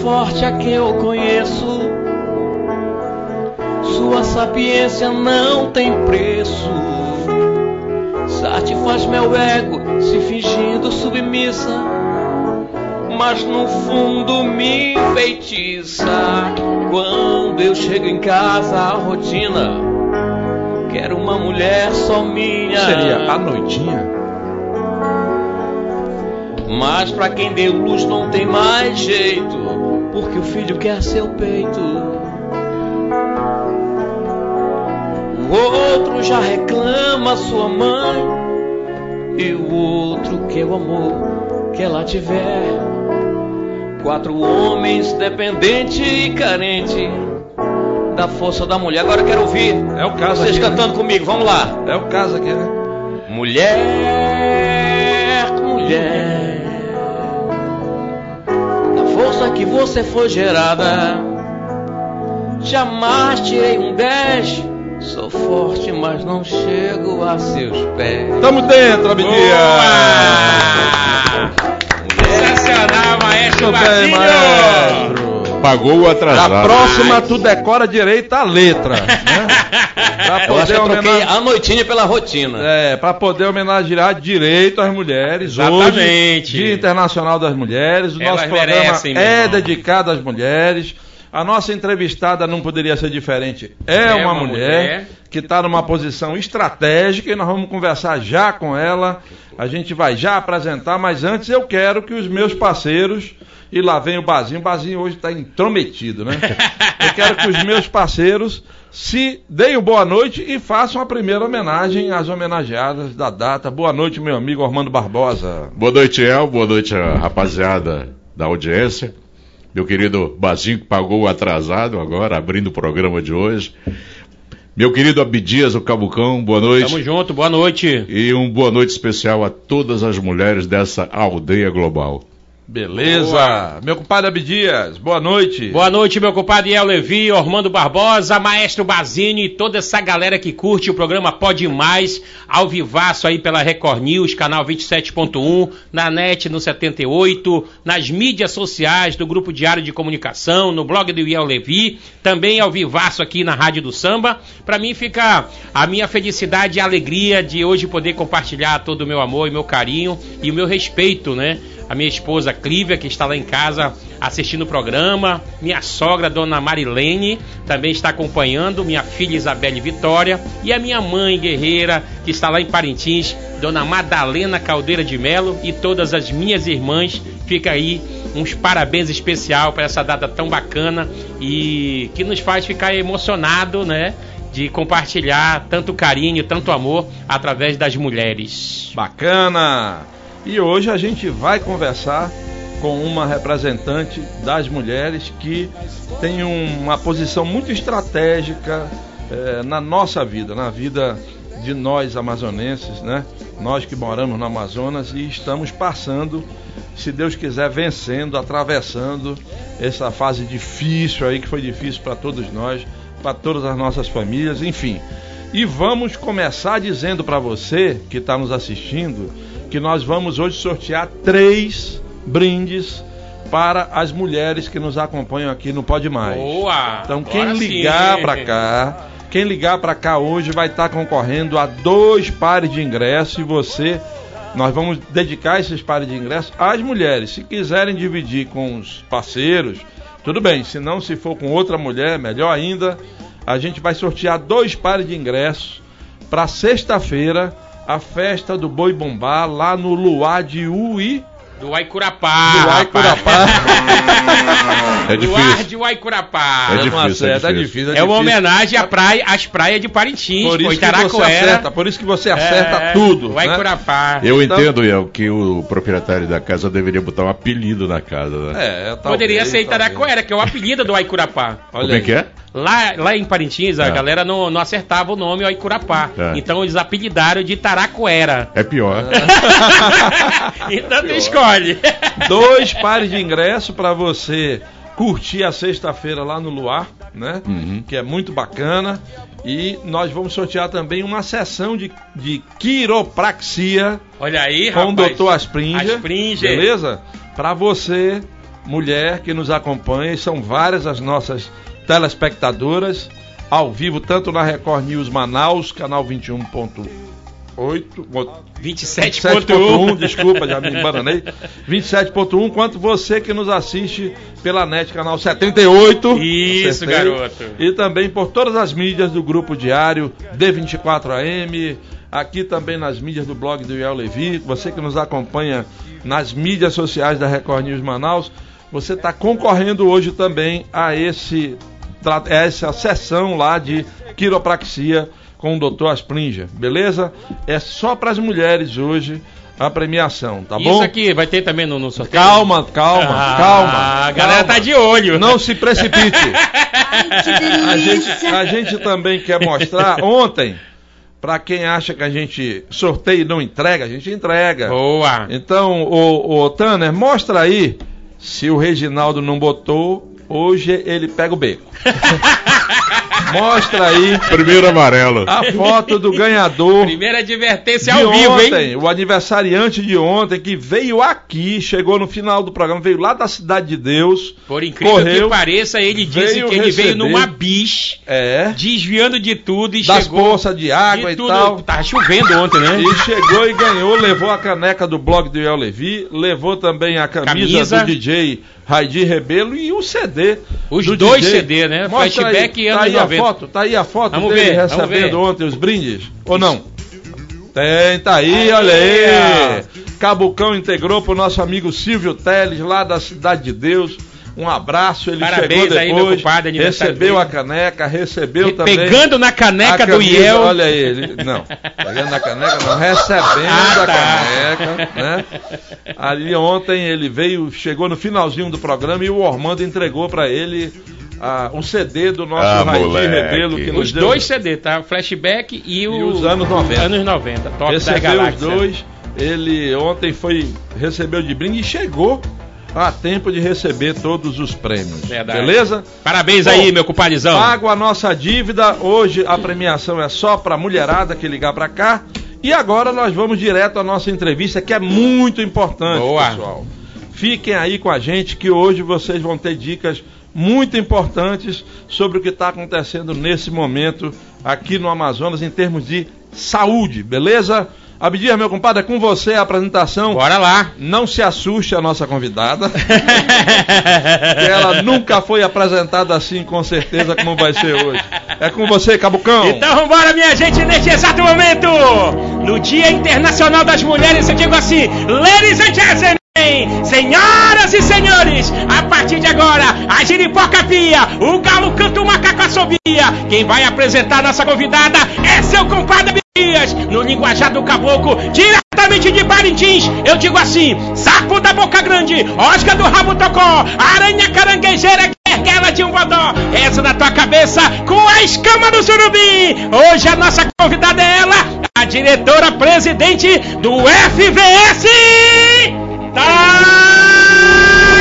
forte a quem eu conheço. Sua sapiência não tem preço. Satisfaz meu ego se fingindo submissa, mas no fundo me enfeitiça. Quando eu chego em casa, a rotina. Quero uma mulher só minha. Seria a noitinha? Mas pra quem deu luz não tem mais jeito, porque o filho quer seu peito. O outro já reclama sua mãe, e o outro quer o amor que ela tiver. Quatro homens dependente e carente da força da mulher. Agora eu quero ouvir É o caso vocês aqui, né? cantando comigo, vamos lá. É o caso aqui, né? Mulher, mulher, força que você foi gerada, jamais tirei um 10. Sou forte, mas não chego a seus pés. Tamo dentro, Abdias! Sensacional, maestro bem, maestro. Pagou o atrasado. A próxima tu decora direito a letra, né? Pra Eu acho que eu poder troquei homenagear, a noitinha pela rotina. é, pra poder homenagear direito às mulheres. Hoje, Exatamente. Dia Internacional das Mulheres. O Elas nosso programa merecem, é dedicado às mulheres. A nossa entrevistada não poderia ser diferente. É, É uma, uma mulher, mulher. que está numa posição estratégica e nós vamos conversar já com ela. A gente vai já apresentar, mas antes eu quero que os meus parceiros, e lá vem o Bazinho, o Bazinho hoje está intrometido, né? Eu quero que os meus parceiros se deem o boa noite e façam a primeira homenagem às homenageadas da data. Boa noite, meu amigo Armando Barbosa. Boa noite, El. Boa noite, rapaziada da audiência. Meu querido Bazinho, que pagou o atrasado agora, abrindo o programa de hoje. Meu querido Abdias, o Cabucão, boa noite. Tamo junto, boa noite. E um boa noite especial a todas as mulheres dessa aldeia global. Beleza. Boa. Meu compadre Abdias, boa noite. Boa noite, meu compadre El Levi, Ormando Barbosa, Maestro Basini e toda essa galera que curte o programa Pode Mais, ao vivaço aí pela Record News, canal 27.1, na net no 78, nas mídias sociais do Grupo Diário de Comunicação, no blog do El Levi, também ao vivaço aqui na Rádio do Samba. Para mim fica a minha felicidade e alegria de hoje poder compartilhar todo o meu amor e meu carinho e o meu respeito, né? a minha esposa Clívia, que está lá em casa assistindo o programa, minha sogra, dona Marilene, também está acompanhando, minha filha Isabelle Vitória, e a minha mãe guerreira, que está lá em Parintins, dona Madalena Caldeira de Melo, e todas as minhas irmãs. Fica aí uns parabéns especial para essa data tão bacana e que nos faz ficar emocionado, né? De compartilhar tanto carinho, tanto amor através das mulheres. Bacana! E hoje a gente vai conversar com uma representante das mulheres que tem uma posição muito estratégica eh, na nossa vida, na vida de nós amazonenses, né? Nós que moramos no Amazonas e estamos passando, se Deus quiser, vencendo, atravessando essa fase difícil aí que foi difícil para todos nós, para todas as nossas famílias, enfim. E vamos começar dizendo para você que está nos assistindo que nós vamos hoje sortear três brindes para as mulheres que nos acompanham aqui no Pode Mais. Boa! Então quem ligar para cá, quem ligar para cá hoje vai estar concorrendo a dois pares de ingressos e você nós vamos dedicar esses pares de ingressos às mulheres. Se quiserem dividir com os parceiros, tudo bem. Se não, se for com outra mulher, melhor ainda. A gente vai sortear dois pares de ingressos para sexta-feira, a festa do Boi Bombá lá no Luar de Ui, Do Aicurapá. Do Aicurapá. É Do ar difícil. de Aicurapá. É difícil, é acerta, difícil. É uma difícil. homenagem à praia, às praias de Parintins, Por isso, que você Itaracoera. acerta, por isso que você acerta É, tudo. O né? Aicurapá. Eu Então- entendo, Iel, que o proprietário da casa deveria botar um apelido na casa, né? É, talvez, Poderia ser talvez. Itaracoera, que é o apelido do Aicurapá. Olha Como é que é? Lá, lá em Parintins, a É. galera não, não acertava o nome Aicurapá. É. Então eles apelidaram de Itaracoera. É pior. então tu escolhe. Dois pares de ingresso para você curtir a sexta-feira lá no Luar, né? Uhum. Que é muito bacana. E nós vamos sortear também uma sessão de, de quiropraxia Olha aí, com o rapaz. Dr. Aspringer. Aspringer. Beleza? Para você, mulher que nos acompanha, e são várias as nossas telespectadoras ao vivo, tanto na Record News Manaus, canal 21.8, 27.1. 27.1, desculpa, já me embananei. 27.1, quanto você que nos assiste pela NET, canal 78. Isso, acertei. garoto. E também por todas as mídias do Grupo Diário, D24AM, aqui também nas mídias do blog do Iel Levi, você que nos acompanha nas mídias sociais da Record News Manaus, você está concorrendo hoje também a esse essa sessão lá de quiropraxia com o Dr. Aspringer, beleza? É só para as mulheres hoje a premiação, tá Isso bom? aqui vai ter também no, no sorteio? Calma, calma, Ah, calma. A galera calma. tá de olho. Não se precipite. Ai, que A gente, a gente também quer mostrar ontem, para quem acha que a gente sorteia e não entrega, a gente entrega. Boa. Então, o, o Tanner, mostra aí se o Reginaldo não botou, hoje ele pega o beco. mostra aí Primeiro amarelo. a foto do ganhador Primeira advertência ao vivo, ontem, hein? o aniversariante de ontem, que veio aqui, chegou no final do programa, veio lá da Cidade de Deus. Por incrível correu, que pareça, ele disse veio que ele veio receber. numa bis, É. desviando de tudo e Das chegou. poças de água de e tudo. tal. Tava chovendo ontem, né? E chegou e ganhou, levou a caneca do blog do El Levi, levou também a camisa, Camisa. do DJ Raidi Rebelo e o CD. Os do dois DJ. CD, né? Mostra Flashback aí, e tá anos aí 90. a foto, tá aí a foto Vamos dele ver, recebendo ontem os brindes, ou não? Tem, tá aí, olha Aí, aí. Cabucão integrou pro nosso amigo Silvio Teles, lá da Cidade de Deus. Um abraço, ele Parabéns chegou aí, meu depois, compadre, aniversário recebeu a caneca, recebeu também Pegando na caneca a do Iel. Olha aí, ele, não, pegando na caneca, não, recebendo Ah, a tá. caneca, né? Ali ontem ele veio, chegou no finalzinho do programa e o Ormando entregou pra ele ah, um CD do nosso Ah. Rebelo que nos Os deu. dois CD, tá? Flashback e, o... os anos 90. Anos 90, top da recebeu os galáxia. dois. Ele ontem foi recebeu de brinde e chegou a tempo de receber todos os prêmios. Verdade. Beleza? Parabéns Bom, aí, meu compadrezão. Pago a nossa dívida. Hoje a premiação é só pra mulherada que ligar pra cá. E agora nós vamos direto à nossa entrevista, que é muito importante, Boa. pessoal. Fiquem aí com a gente que hoje vocês vão ter dicas muito importantes sobre o que está acontecendo nesse momento aqui no Amazonas em termos de saúde, beleza? Abdias, meu compadre, é com você a apresentação. Bora lá. Não se assuste a nossa convidada. ela nunca foi apresentada assim, com certeza, como vai ser hoje. É com você, Cabucão. Então vambora, minha gente, neste exato momento, no Dia Internacional das Mulheres, eu digo assim, ladies and gentlemen, senhoras e senhores, a partir de agora, a giripoca pia, o galo canta o macaco assobia, quem vai apresentar nossa convidada é seu compadre Dias, no linguajar do caboclo, diretamente de Parintins, eu digo assim, sapo da boca grande, osca do rabo tocó, aranha caranguejeira, Erguela de um bodó, essa na tua cabeça com a escama do surubim. Hoje a nossa convidada é ela, a diretora presidente do FVS, Tatiana.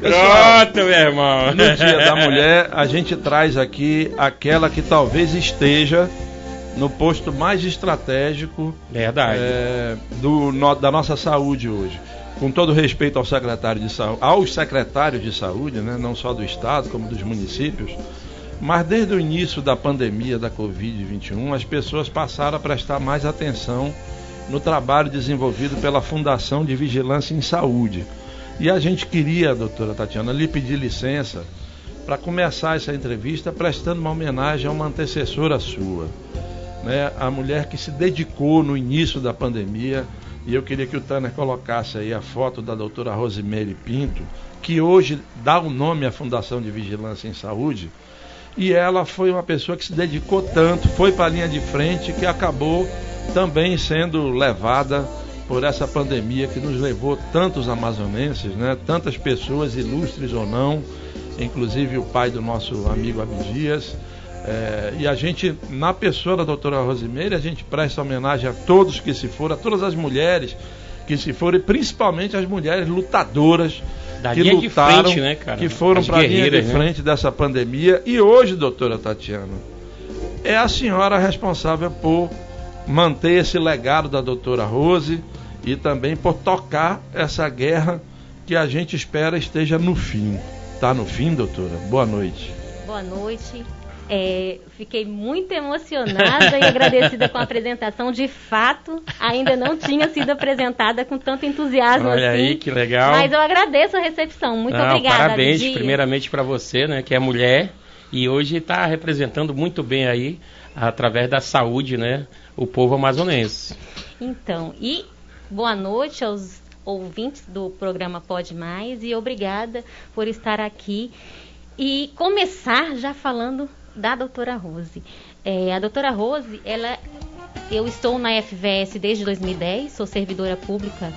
Pronto, meu irmão. No Dia da Mulher, a gente traz aqui aquela que talvez esteja no posto mais estratégico Verdade. é, do, no- da nossa saúde hoje. Com todo respeito ao secretário de saúde, aos secretários de saúde, né, não só do estado como dos municípios, mas desde o início da pandemia da Covid-21, as pessoas passaram a prestar mais atenção no trabalho desenvolvido pela Fundação de Vigilância em Saúde. E a gente queria, doutora Tatiana, lhe pedir licença para começar essa entrevista prestando uma homenagem a uma antecessora sua, né? A mulher que se dedicou no início da pandemia. E eu queria que o Tanner colocasse aí a foto da doutora Rosemary Pinto, que hoje dá o nome à Fundação de Vigilância em Saúde. E ela foi uma pessoa que se dedicou tanto, foi para a linha de frente, que acabou também sendo levada por essa pandemia que nos levou tantos amazonenses, né? tantas pessoas ilustres ou não, inclusive o pai do nosso amigo Abdias. É, e a gente, na pessoa da doutora Rosimeire, a gente presta homenagem a todos que se foram, a todas as mulheres que se foram, e principalmente as mulheres lutadoras da que lutaram, frente, né, que foram para a linha de né? frente dessa pandemia. E hoje, doutora Tatiana, é a senhora responsável por manter esse legado da doutora Rose e também por tocar essa guerra que a gente espera esteja no fim. Está no fim, doutora? Boa noite. Boa noite. É, fiquei muito emocionada e agradecida com a apresentação. De fato, ainda não tinha sido apresentada com tanto entusiasmo Olha assim. aí, que legal. Mas eu agradeço a recepção. Muito não, obrigada. Parabéns, primeiramente para você, né, que é mulher e hoje está representando muito bem aí, através da saúde, né, o povo amazonense. Então, e boa noite aos ouvintes do programa Pode Mais e obrigada por estar aqui e começar já falando da doutora Rose. É, a doutora Rose, ela, eu estou na FVS desde 2010, sou servidora pública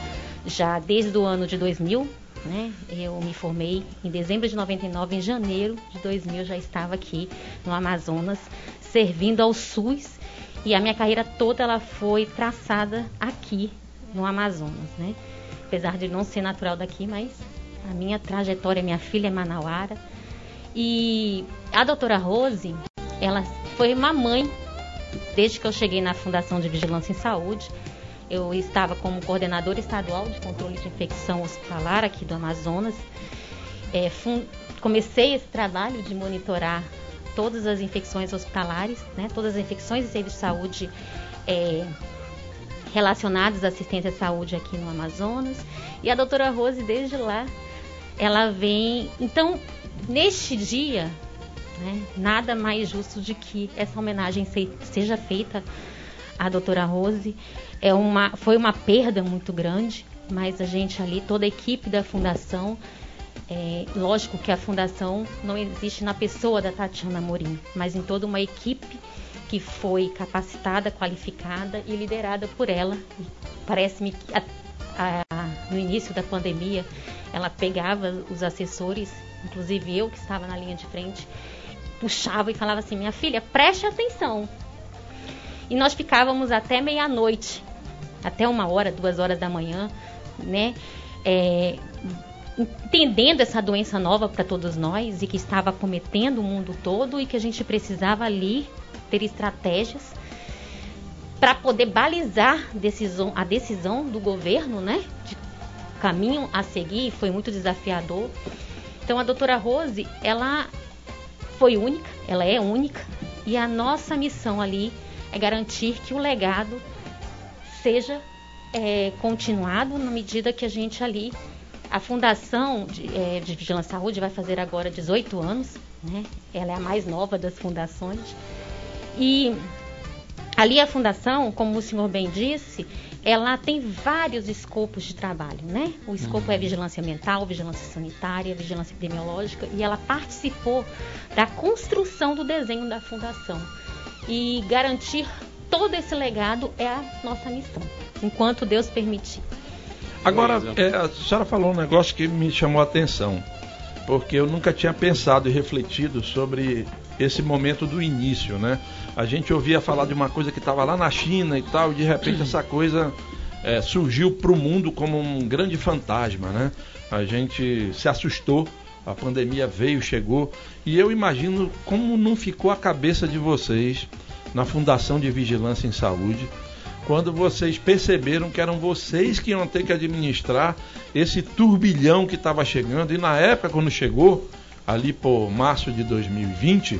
já desde o ano de 2000, né? Eu me formei em dezembro de 99, em janeiro de 2000 já estava aqui no Amazonas, servindo ao SUS, e a minha carreira toda ela foi traçada aqui no Amazonas, né? Apesar de não ser natural daqui, mas a minha trajetória, minha filha é manauara, e a doutora Rose, ela foi uma mãe desde que eu cheguei na Fundação de Vigilância em Saúde. Eu estava como coordenadora estadual de controle de infecção hospitalar aqui do Amazonas. É, comecei esse trabalho de monitorar todas as infecções hospitalares, né, todas as infecções e serviços de saúde é, relacionados à assistência à saúde aqui no Amazonas. E a doutora Rose, desde lá, ela vem. Então, neste dia, né, nada mais justo de que essa homenagem se, seja feita à doutora Rose. É uma, foi uma perda muito grande, mas a gente ali, toda a equipe da fundação, é, lógico que a fundação não existe na pessoa da Tatiana Morim, mas em toda uma equipe que foi capacitada, qualificada e liderada por ela. Parece-me que a, a, no início da pandemia ela pegava os assessores inclusive eu que estava na linha de frente, puxava e falava assim: minha filha, preste atenção. E nós ficávamos até meia-noite, até uma hora, duas horas da manhã, né? É, entendendo essa doença nova para todos nós e que estava cometendo o mundo todo e que a gente precisava ali ter estratégias para poder balizar decisão, a decisão do governo, né? De caminho a seguir, foi muito desafiador. Então a doutora Rose, ela foi única, ela é única, e a nossa missão ali é garantir que o legado seja é, continuado na medida que a gente ali. A Fundação de, é, de Vigilância Saúde vai fazer agora 18 anos, né? Ela é a mais nova das fundações. E ali a fundação, como o senhor bem disse, ela tem vários escopos de trabalho, né? O escopo é uhum. vigilância ambiental, vigilância sanitária, vigilância epidemiológica, e ela participou da construção do desenho da fundação. E garantir todo esse legado é a nossa missão, enquanto Deus permitir. Agora, é, a senhora falou um negócio que me chamou a atenção, porque eu nunca tinha pensado e refletido sobre esse momento do início, né? A gente ouvia falar de uma coisa que estava lá na China e tal, e de repente essa coisa é, surgiu para o mundo como um grande fantasma, né? A gente se assustou, a pandemia veio, chegou, e eu imagino como não ficou a cabeça de vocês na Fundação de Vigilância em Saúde, quando vocês perceberam que eram vocês que iam ter que administrar esse turbilhão que estava chegando, e na época, quando chegou, ali por março de 2020,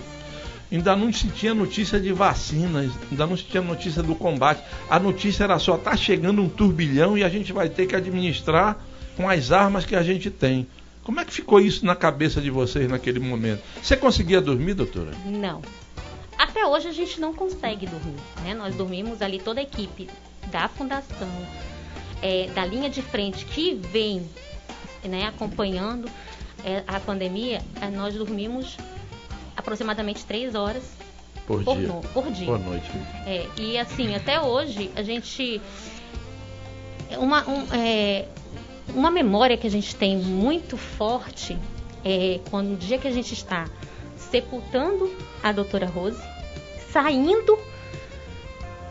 ainda não se tinha notícia de vacinas, ainda não se tinha notícia do combate. A notícia era só: está chegando um turbilhão e a gente vai ter que administrar com as armas que a gente tem. Como é que ficou isso na cabeça de vocês naquele momento? Você conseguia dormir, doutora? Não. Até hoje a gente não consegue dormir. Né? Nós dormimos ali toda a equipe da fundação, é, da linha de frente que vem né, acompanhando é, a pandemia, é, nós dormimos aproximadamente três horas Por, por, dia. no- por dia. Boa noite. É, e assim, até hoje, a gente. Uma, um, é, uma memória que a gente tem muito forte é quando no dia que a gente está sepultando a doutora Rose, saindo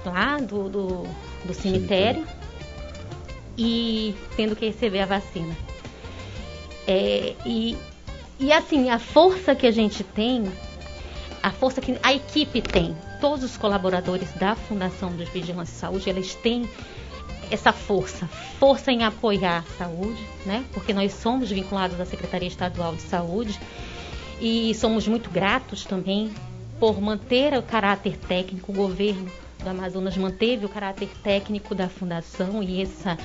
lá do, do, do cemitério e tendo que receber a vacina. É, e, e assim, a força que a gente tem a força que a equipe tem, todos os colaboradores da Fundação dos Vigilância e Saúde, eles têm essa força, força em apoiar a saúde, né? Porque nós somos vinculados à Secretaria Estadual de Saúde e somos muito gratos também por manter o caráter técnico, o governo do Amazonas manteve o caráter técnico da fundação e essa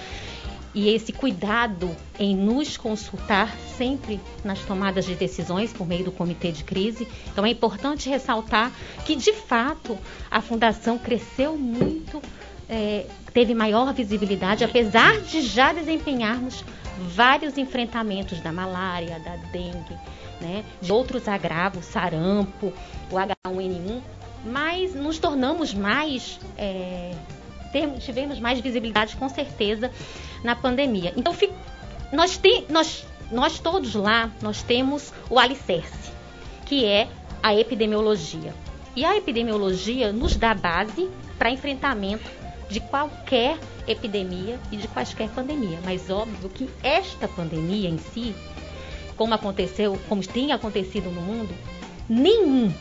e esse cuidado em nos consultar sempre nas tomadas de decisões por meio do comitê de crise. Então é importante ressaltar que, de fato, a fundação cresceu muito, é, teve maior visibilidade, apesar de já desempenharmos vários enfrentamentos da malária, da dengue, né, de outros agravos, sarampo, o H1N1, mas nos tornamos mais. É, tivemos mais visibilidade com certeza na pandemia. Então, nós, tem, nós, nós todos lá, nós temos o alicerce, que é a epidemiologia. E a epidemiologia nos dá base para enfrentamento de qualquer epidemia e de quaisquer pandemia. Mas óbvio que esta pandemia em si, como aconteceu, como tem acontecido no mundo, nenhum,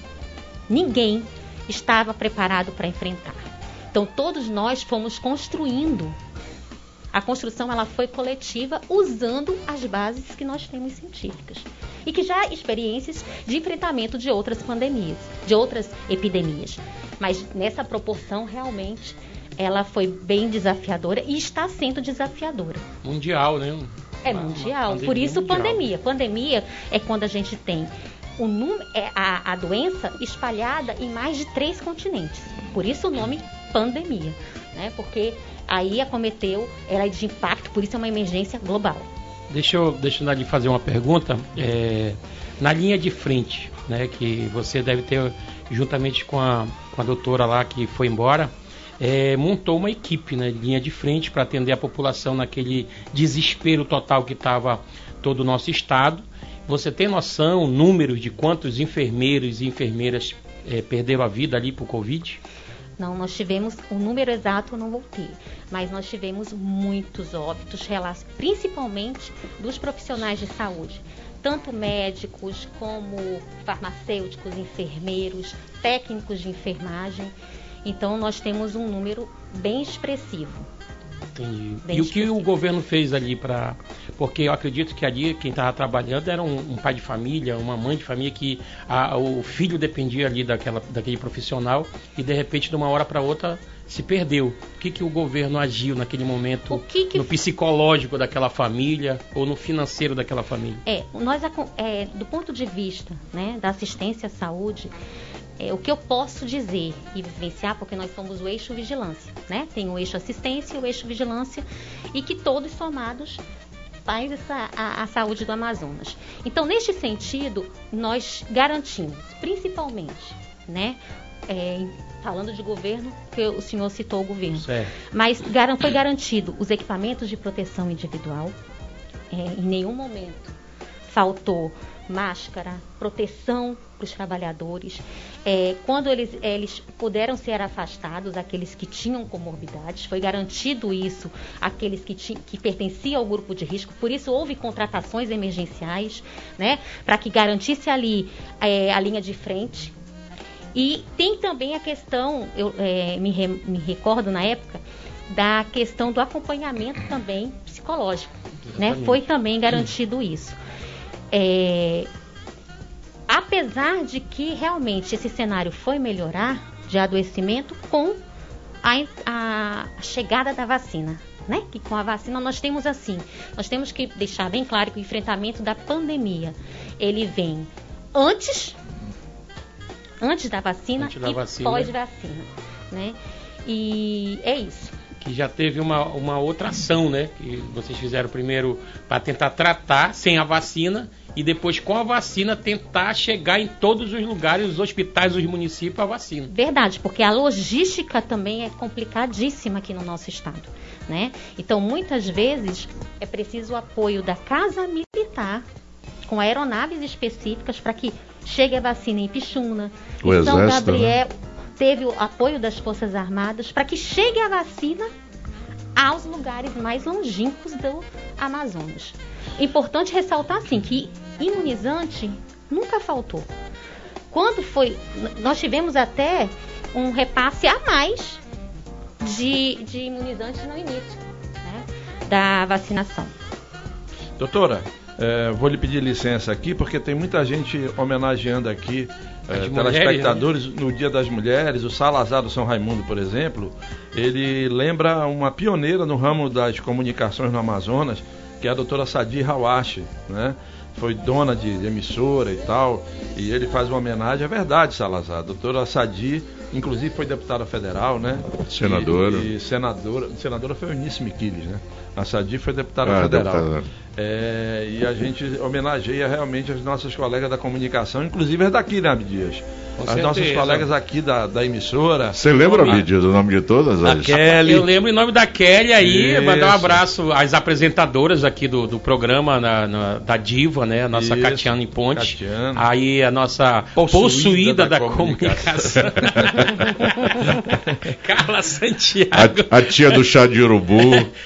ninguém estava preparado para enfrentar. Então todos nós fomos construindo. A construção ela foi coletiva usando as bases que nós temos científicas e que já há experiências de enfrentamento de outras pandemias, de outras epidemias. Mas nessa proporção realmente ela foi bem desafiadora e está sendo desafiadora. Mundial, né? É Uma- mundial. Por isso, mundial. pandemia. Pandemia é quando a gente tem o num- é a, a doença espalhada em mais de três continentes. Por isso o nome pandemia, né? Porque aí acometeu, ela é de impacto, por isso é uma emergência global. Deixa eu, deixa eu lhe fazer uma pergunta. É, na linha de frente, né, que você deve ter, juntamente com a, com a doutora lá que foi embora, é, montou uma equipe, né, linha de frente, para atender a população naquele desespero total que estava todo o nosso estado. Você tem noção, números de quantos enfermeiros e enfermeiras é, perderam a vida ali por Covid? Não, nós tivemos, o número exato eu não vou ter, mas nós tivemos muitos óbitos, principalmente dos profissionais de saúde, tanto médicos como farmacêuticos, enfermeiros, técnicos de enfermagem. Então nós temos um número bem expressivo. Entendi. Bem e o que o governo fez ali para. Porque eu acredito que ali quem estava trabalhando era um, um pai de família, uma mãe de família, que a- o filho dependia ali daquela, daquele profissional e de repente, de uma hora para outra, se perdeu. O que, que o governo agiu naquele momento que que no psicológico daquela família ou no financeiro daquela família? É, nós é, do ponto de vista né, da assistência à saúde, é, o que eu posso dizer e vivenciar, porque nós somos o eixo vigilância, né? Tem o eixo assistência e o eixo vigilância, e que todos somados faz essa, a, a saúde do Amazonas. Então, neste sentido, nós garantimos, principalmente, né? é, falando de governo, que o senhor citou o governo. Certo. Mas foi garantido os equipamentos de proteção individual. É, em nenhum momento faltou máscara, proteção para os trabalhadores. É, quando eles, eles puderam ser afastados, aqueles que tinham comorbidades, foi garantido isso àqueles que, ti- que pertenciam ao grupo de risco. Por isso houve contratações emergenciais, né, para que garantisse ali é, a linha de frente. E tem também a questão, eu é, me, re- me recordo na época, da questão do acompanhamento também psicológico. Né? Foi também garantido isso. É, apesar de que realmente esse cenário foi melhorar de adoecimento com a, a chegada da vacina. né? Que com a vacina nós temos assim, nós temos que deixar bem claro que o enfrentamento da pandemia, ele vem antes antes da vacina Antes da e vacina. pós-vacina, né? E é isso. Que já teve uma, uma outra ação, né? Que vocês fizeram primeiro para tentar tratar sem a vacina e depois com a vacina tentar chegar em todos os lugares, os hospitais, os municípios a vacina. Verdade, porque a logística também é complicadíssima aqui no nosso estado, né? Então, muitas vezes é preciso o apoio da Casa Militar com aeronaves específicas para que chegue a vacina em Pixuna, O em São Exército, né? Teve o apoio das Forças Armadas para que chegue a vacina aos lugares mais longínquos do Amazonas. Importante ressaltar assim que imunizante nunca faltou. Quando foi, nós tivemos até um repasse a mais de, de imunizantes no início né, da vacinação. Doutora, eh, vou lhe pedir licença aqui, porque tem muita gente homenageando aqui eh, As telespectadores no Dia das Mulheres. O Salazar do São Raimundo, por exemplo, ele lembra uma pioneira no ramo das comunicações no Amazonas, que é a doutora Sadi Hawashi, né? Foi dona de, de emissora e tal, e ele faz uma homenagem, é verdade, Salazar. A doutora Sadi, inclusive, foi deputada federal, né? Senadora. E, e senadora, senadora foi Eunice Miquiles, né? A Sadi foi deputada Ah, federal. deputada. É, e a gente homenageia realmente as nossas colegas da comunicação, inclusive as daqui, né, Abdias? Com as certeza. nossas colegas aqui da, da emissora. Você lembra, A- Bidias, o nome de todas? A As... Kelly. Eu lembro em nome da Kelly aí, Isso. mandar um abraço às apresentadoras aqui do, do programa na- na- da Diva, né? A nossa Isso, Catiane Ponte. Catiane. Aí a nossa Possuída possuída, da da, comunicação. Carla Santiago. A, a tia do chá de urubu.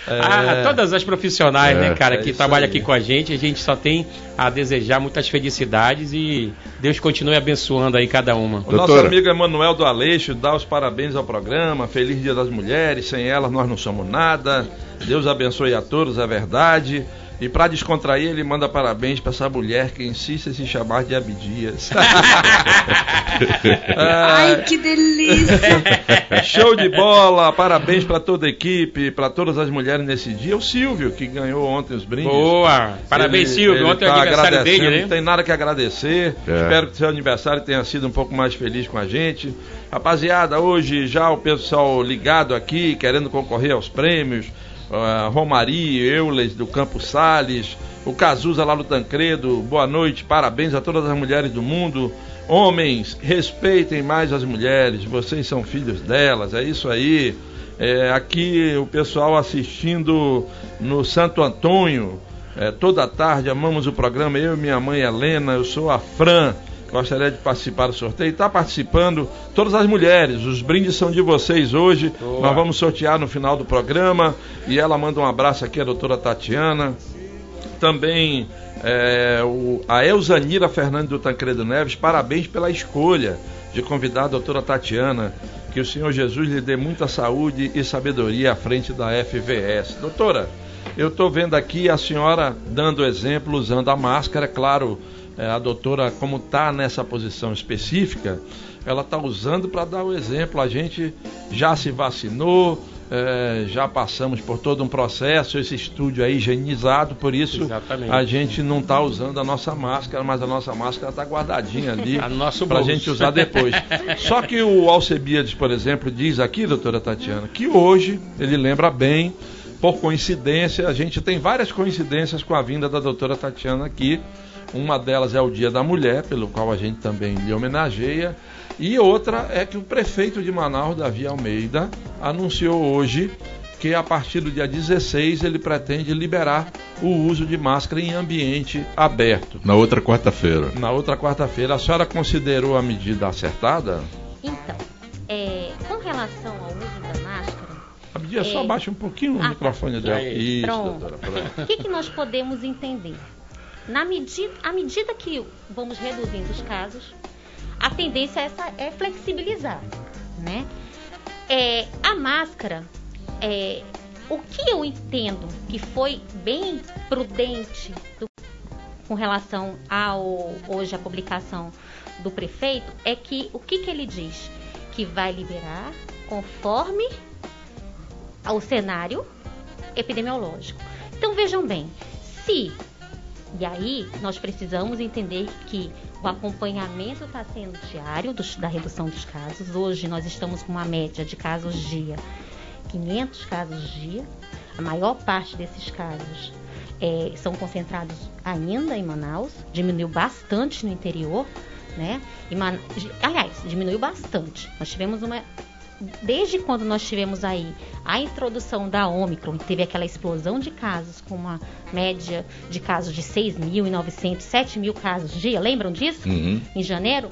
Ah, todas as profissionais, É, né, cara, é que isso trabalham aqui com a gente, a gente só tem a desejar muitas felicidades e Deus continue abençoando aí cada uma. O nosso Doutora. amigo Emanuel do Aleixo dá os parabéns ao programa. Feliz Dia das Mulheres. Sem elas nós não somos nada. Deus abençoe a todos, é verdade. E para descontrair, ele manda parabéns para essa mulher que insiste em se chamar de Abdias. Ai, que delícia! Show de bola! Parabéns para toda a equipe, para todas as mulheres nesse dia. O Silvio, que ganhou ontem os brindes. Boa! Parabéns, Ele- Silvio. ele Ontem é o tá aniversário agradecendo, dele, Não né? tem nada que agradecer. É. Espero que seu aniversário tenha sido um pouco mais feliz com a gente. Rapaziada, hoje já o pessoal ligado aqui, querendo concorrer aos prêmios. Uh, Romari, Eules do Campo Sales, o Cazuza lá no Tancredo. Boa noite, parabéns a todas as mulheres do mundo. Homens, respeitem mais as mulheres, vocês são filhos delas, é isso aí. É, aqui o pessoal assistindo no Santo Antônio, é, toda tarde, amamos o programa, eu e minha mãe Helena, eu sou a Fran, gostaria de participar do sorteio. Está participando todas as mulheres, os brindes são de vocês hoje, Boa. nós vamos sortear no final do programa. E ela manda um abraço aqui, a doutora Tatiana. Também é, o, a Elzanira Fernandes do Tancredo Neves, parabéns pela escolha de convidar a doutora Tatiana. Que o Senhor Jesus lhe dê muita saúde e sabedoria à frente da FVS. Doutora, eu estou vendo aqui a senhora dando exemplo usando a máscara, é claro, a doutora, como está nessa posição específica, ela está usando para dar o exemplo. A gente já se vacinou, é, já passamos por todo um processo, esse estúdio aí higienizado, por isso Exatamente. a gente não está usando a nossa máscara, mas a nossa máscara está guardadinha ali para a gente usar depois. Só que o Alcebiades, por exemplo, diz aqui, doutora Tatiana, que hoje ele lembra bem, por coincidência, a gente tem várias coincidências com a vinda da doutora Tatiana aqui. Uma delas é o Dia da Mulher, pelo qual a gente também lhe homenageia. E outra é que o prefeito de Manaus, Davi Almeida, anunciou hoje que a partir do dia 16 ele pretende liberar o uso de máscara em ambiente aberto. Na outra quarta-feira. Na outra quarta-feira, a senhora considerou a medida acertada? Então, é, com relação ao uso da máscara, A medida só É. baixa um pouquinho o Ah, tá. microfone. Isso, Pronto. doutora. pronto. o que, que nós podemos entender? Na medida, à medida que vamos reduzindo os casos, a tendência é, essa, é flexibilizar, né? É, a máscara, é, o que eu entendo que foi bem prudente do- com relação ao hoje a publicação do prefeito é que o que, que ele diz que vai liberar conforme ao cenário epidemiológico. Então vejam bem, se e aí nós precisamos entender que o acompanhamento está sendo diário dos, da redução dos casos. Hoje nós estamos com uma média de casos dia, 500 casos dia. A maior parte desses casos é, são concentrados ainda em Manaus, diminuiu bastante no interior, né? Man... Aliás, diminuiu bastante. Nós tivemos uma desde quando nós tivemos aí a introdução da Omicron, teve aquela explosão de casos, com uma média de casos de 6.900, 7 mil casos dia, lembram disso? Uhum. Em janeiro,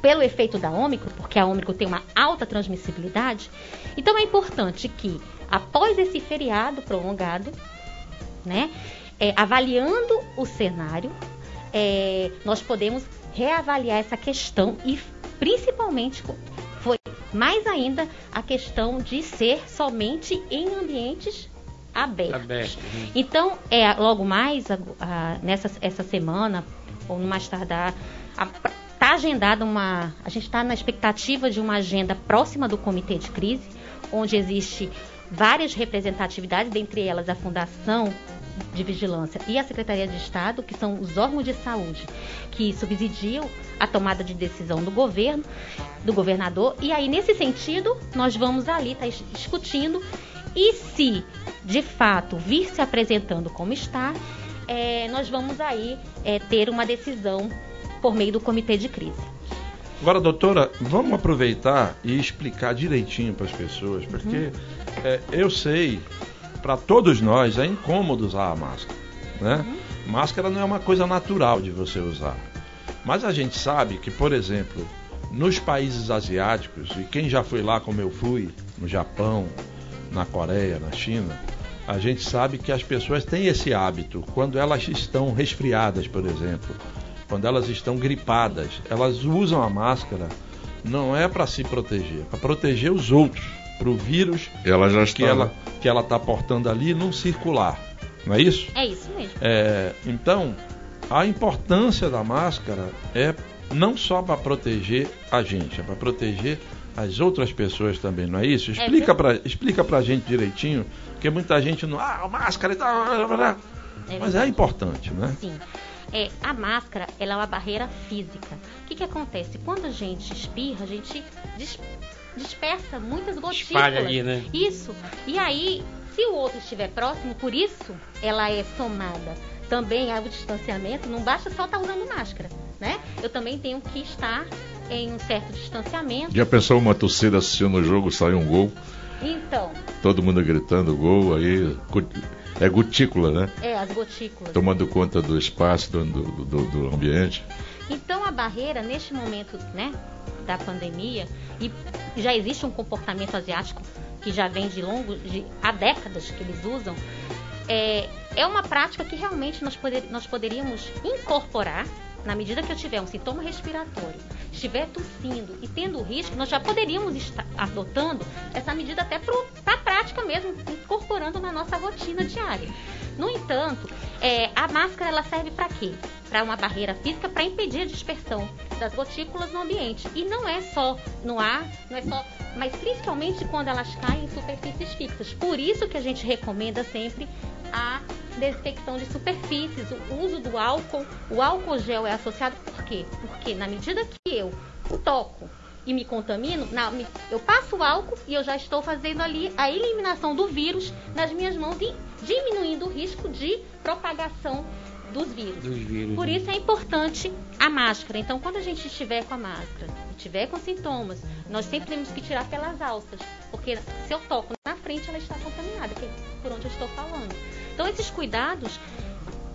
pelo efeito da Omicron, porque a Omicron tem uma alta transmissibilidade. Então é importante que, após esse feriado prolongado, né, é, avaliando o cenário, é, nós podemos reavaliar essa questão e principalmente foi mais ainda a questão de ser somente em ambientes abertos. Aberto. uhum. Então, é logo mais a- a- nessa essa semana ou no mais tardar, está agendada uma, a gente está na expectativa de uma agenda próxima do comitê de crise, onde existe várias representatividades, dentre elas a Fundação de Vigilância e a Secretaria de Estado, que são os órgãos de saúde que subsidiam a tomada de decisão do governo, do governador. E aí, nesse sentido, nós vamos ali estar es- discutindo e se de fato vir se apresentando como está, eh, nós vamos aí eh, ter uma decisão por meio do comitê de crise. Agora, doutora, vamos aproveitar e explicar direitinho para as pessoas, porque é, eu sei, para todos nós, é incômodo usar a máscara. Né? Máscara não é uma coisa natural de você usar. Mas a gente sabe que, por exemplo, nos países asiáticos, e quem já foi lá como eu fui, no Japão, na Coreia, na China, a gente sabe que as pessoas têm esse hábito. Quando elas estão resfriadas, por exemplo, quando elas estão gripadas, elas usam a máscara não é para se proteger, para proteger os outros, para o vírus Ela já que está. ela que ela está portando ali não circular. Não é isso? É isso mesmo. É, então, a importância da máscara é não só para proteger a gente, é para proteger as outras pessoas também, não é isso? Explica para explica pra gente direitinho, porque muita gente não, ah, máscara e tal, blá, blá, blá. É mas é importante, né? Sim. É, a máscara ela é uma barreira física. O que, que acontece? Quando a gente espirra, a gente dis- dispersa muitas gotículas. Espalha ali, né? Isso. E aí, se o outro estiver próximo, por isso ela é somada também ao distanciamento, não basta só estar usando máscara, né? Eu também tenho que estar em um certo distanciamento. Já pensou uma torcida assistindo o jogo, sai um gol, Então, todo mundo gritando gol, aí é gotícula, né? é, as gotículas. Tomando conta do espaço, do, do, do- do ambiente. Então a barreira neste momento, né, da pandemia e já existe um comportamento asiático que já vem de longo, de, há décadas que eles usam, é, é uma prática que realmente nós, poder, nós poderíamos incorporar na medida que eu tiver um sintoma respiratório, estiver tossindo e tendo risco, nós já poderíamos estar adotando essa medida até para a prática mesmo, incorporando na nossa rotina diária. No entanto, é, a máscara ela serve para quê? Para uma barreira física para impedir a dispersão das gotículas no ambiente. E não é só no ar, não é só, mas principalmente quando elas caem em superfícies fixas. Por isso que a gente recomenda sempre a desinfecção de superfícies, o uso do álcool. O álcool gel é associado por quê? Porque na medida que eu toco e me contamino, na- eu passo álcool e eu já estou fazendo ali a eliminação do vírus nas minhas mãos e diminuindo o risco de propagação dos vírus. Dos vírus. Por né? isso é importante a máscara. Então, quando a gente estiver com a máscara e estiver com sintomas, nós sempre temos que tirar pelas alças, porque se eu toco na frente, ela está contaminada, que é por onde eu estou falando. Então, esses cuidados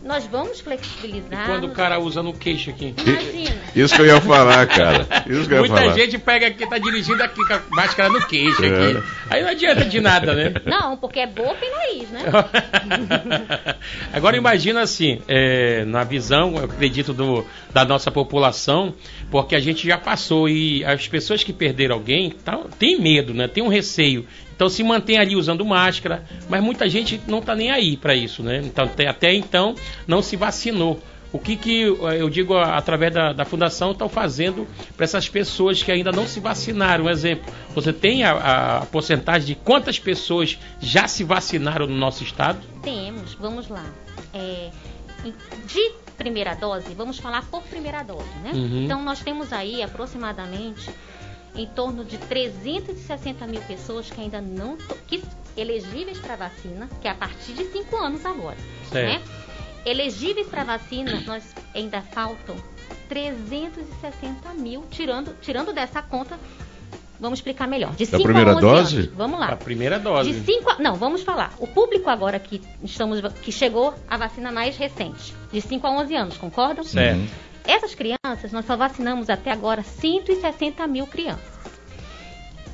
nós vamos flexibilizar. Quando o cara usa no queixo aqui. Imagina. Isso que eu ia falar, cara. Isso que eu ia Muita falar. gente pega aqui, tá dirigindo aqui com a máscara no queixo É. aqui. Aí não adianta de nada, né? Não, porque é boca e nariz, né? Agora imagina assim, é, na visão, eu acredito, do, da nossa população, porque a gente já passou e as pessoas que perderam alguém tá, tem medo, né? Tem um receio. Então se mantém ali usando máscara, mas muita gente não tá nem aí para isso, né? Então até, até então não se vacinou. o que, que eh, eu digo através da, da fundação estão fazendo para essas pessoas que ainda não se vacinaram. Um exemplo, você tem a, a porcentagem de quantas pessoas já se vacinaram no nosso estado? Temos, vamos lá. É, de primeira dose, vamos falar por primeira dose, né? Uhum. Então nós temos aí aproximadamente em torno de 360 mil pessoas que ainda não que elegíveis para vacina, que é a partir de 5 anos agora, Certo. né? Elegíveis para vacina, nós ainda faltam 360 mil, tirando, tirando dessa conta, vamos explicar melhor. De Da 5 primeira a 11 dose? anos. Vamos lá. A primeira dose. De 5 a... Não, vamos falar. O público agora que estamos que chegou a vacina mais recente, de 5 a 11 anos, concordam? Certo. Uhum. Essas crianças, nós só vacinamos até agora 160 mil crianças.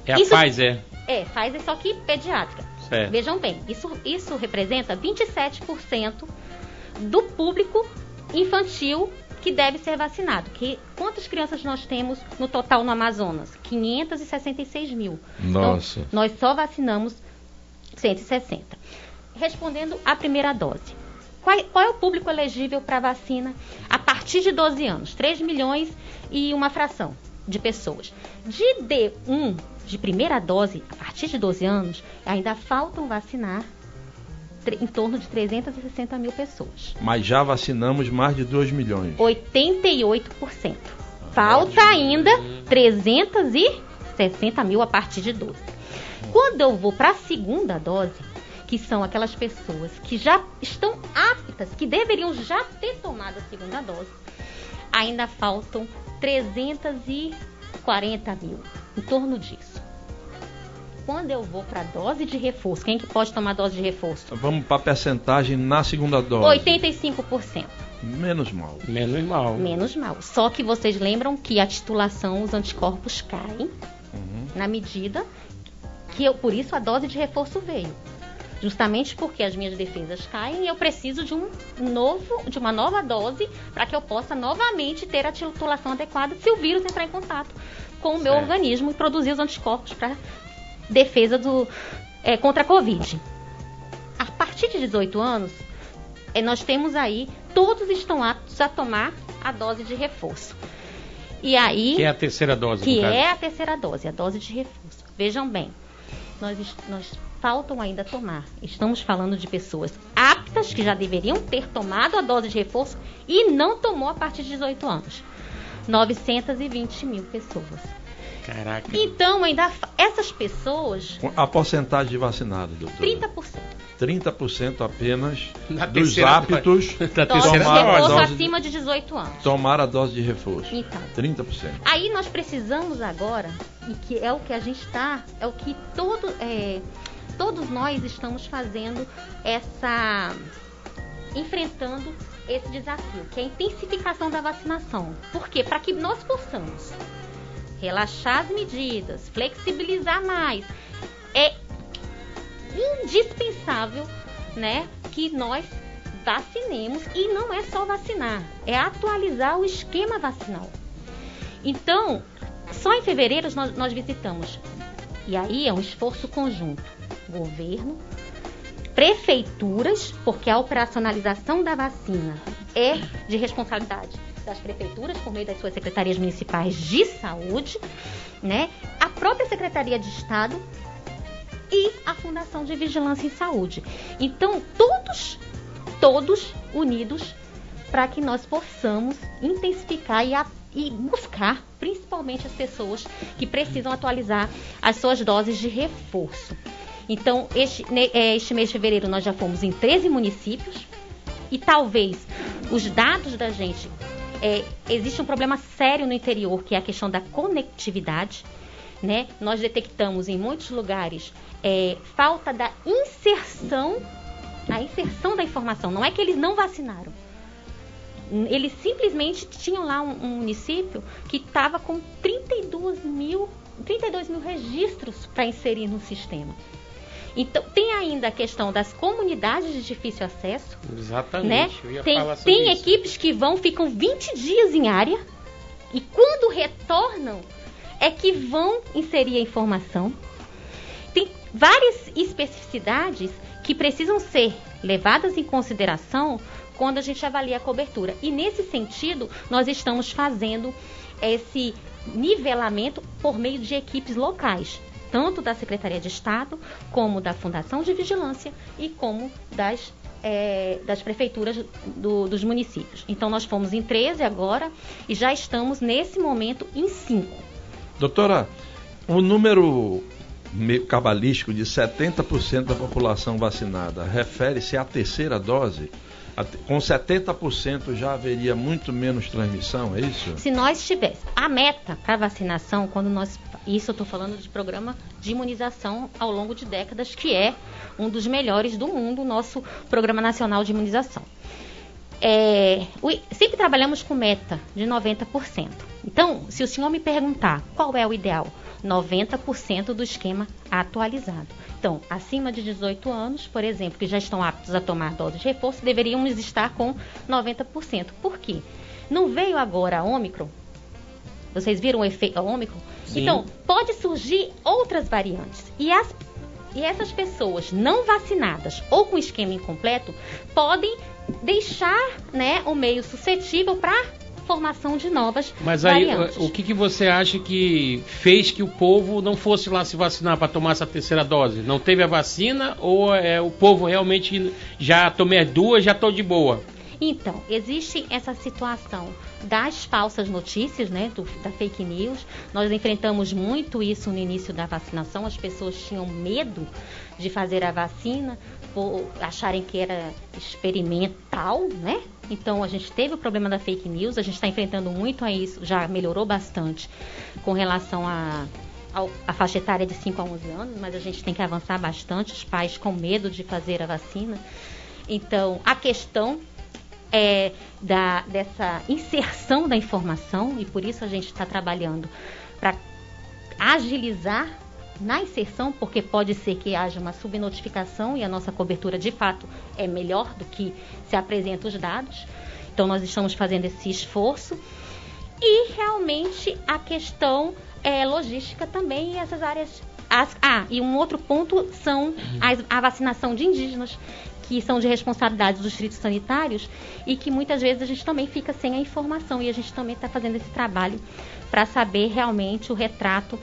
É a Isso- Pfizer. É, Pfizer só que pediátrica. Certo. Vejam bem, isso, isso representa 27% do público infantil que deve ser vacinado. Que, quantas crianças nós temos no total no Amazonas? 566 mil. Nossa. Então, nós só vacinamos 160. Respondendo à primeira dose. Qual, qual é o público elegível para vacina a partir de 12 anos? 3 milhões e uma fração de pessoas. De D1, de primeira dose, a partir de 12 anos, ainda faltam vacinar em torno de 360 mil pessoas. Mas já vacinamos mais de 2 milhões. 88%. Falta ainda 360 mil a partir de 12. Quando eu vou para a segunda dose, que são aquelas pessoas que já estão aptas, que deveriam já ter tomado a segunda dose, ainda faltam 340 mil, em torno disso. Quando eu vou para a dose de reforço, quem que pode tomar dose de reforço? Vamos para a percentagem na segunda dose. 85%. Menos mal. Menos mal. Menos mal. Só que vocês lembram que a titulação, os anticorpos caem na medida que eu, por isso a dose de reforço veio. Justamente porque as minhas defesas caem e eu preciso de um novo, de uma nova dose para que eu possa novamente ter a titulação adequada se o vírus entrar em contato com o meu Certo. organismo e produzir os anticorpos para defesa do é, contra a Covid. A partir de 18 anos, é, nós temos aí, todos estão aptos a tomar a dose de reforço. E aí, Que é a terceira dose, que caso. é a terceira dose, a dose de reforço. Vejam bem, nós, nós faltam ainda tomar. Estamos falando de pessoas aptas que já deveriam ter tomado a dose de reforço e não tomou a partir de 18 anos. 920 mil pessoas. Caraca. Então, ainda essas pessoas, A porcentagem de vacinados, doutor? 30%. 30% apenas Na dos aptos Da Dose terceira Tomar a reforço dose de- acima de 18 anos. tomar a dose de reforço. Então. 30%. Aí nós precisamos agora, e que é o que a gente está, é o que todo, é, todos nós estamos fazendo essa. enfrentando esse desafio, que é a intensificação da vacinação. Por quê? Para que nós possamos relaxar as medidas, flexibilizar mais. É indispensável, né, que nós vacinemos e não é só vacinar, é atualizar o esquema vacinal. Então, só em fevereiro nós, nós visitamos. E aí é um esforço conjunto. Governo, prefeituras, porque a operacionalização da vacina é de responsabilidade das prefeituras por meio das suas secretarias municipais de saúde, né? A própria Secretaria de Estado e a Fundação de Vigilância em Saúde. Então, todos, todos unidos para que nós possamos intensificar e, a- e buscar, principalmente as pessoas que precisam atualizar as suas doses de reforço. Então, este, eh, este mês de fevereiro nós já fomos em 13 municípios e talvez os dados da gente. Eh, existe um problema sério no interior, que é a questão da conectividade. Né? Nós detectamos em muitos lugares eh, falta da inserção, a inserção da informação. Não é que eles não vacinaram. Eles simplesmente tinham lá um, um município que estava com 32 mil, 32 mil registros para inserir no sistema. Então, tem ainda a questão das comunidades de difícil acesso, né? Exatamente. Ia Tem, tem isso. equipes que vão, ficam 20 dias em área e quando retornam é que vão inserir a informação. Tem várias especificidades que precisam ser levadas em consideração quando a gente avalia a cobertura. E nesse sentido, nós estamos fazendo esse nivelamento por meio de equipes locais, tanto da Secretaria de Estado, como da Fundação de Vigilância e como das, é, das prefeituras do, dos municípios. Então, nós fomos em 13 agora e já estamos, nesse momento, em 5. Doutora, o número meio cabalístico de 70% da população vacinada refere-se à terceira dose? Com 70% já haveria muito menos transmissão, é isso? Se nós tivéssemos a meta para vacinação, quando nós. Isso eu estou falando de programa de imunização ao longo de décadas, que é um dos melhores do mundo, o nosso Programa Nacional de Imunização. É, sempre trabalhamos com meta de 90%. Então, se o senhor me perguntar qual é o ideal, 90% do esquema atualizado. Então, acima de 18 anos, por exemplo, que já estão aptos a tomar dose de reforço, deveríamos estar com 90%. Por quê? Não veio agora a Ômicron? Vocês viram o efeito Ômicron? Sim. Então, pode surgir outras variantes. E, as, e essas pessoas não vacinadas ou com esquema incompleto podem deixar né, o meio suscetível para formação de novas Mas aí, variantes. o que, que você acha que fez que o povo não fosse lá se vacinar para tomar essa terceira dose? Não teve a vacina ou é, o povo realmente já tomei duas, já estou de boa? Então, existe essa situação das falsas notícias, né, do, da fake news. Nós enfrentamos muito isso no início da vacinação. As pessoas tinham medo de fazer a vacina por acharem que era experimental, né? Então a gente teve o problema da fake news, a gente está enfrentando muito a isso, já melhorou bastante com relação a a faixa etária de 5 a 11 anos, mas a gente tem que avançar bastante, os pais com medo de fazer a vacina. Então, a questão é da, dessa inserção da informação, e por isso a gente está trabalhando para agilizar na inserção, porque pode ser que haja uma subnotificação e a nossa cobertura de fato é melhor do que se apresenta os dados. Então nós estamos fazendo esse esforço. E realmente a questão é logística também e essas áreas. As, ah, e um outro ponto são as, a vacinação de indígenas, que são de responsabilidade dos distritos sanitários e que muitas vezes a gente também fica sem a informação e a gente também está fazendo esse trabalho para saber realmente o retrato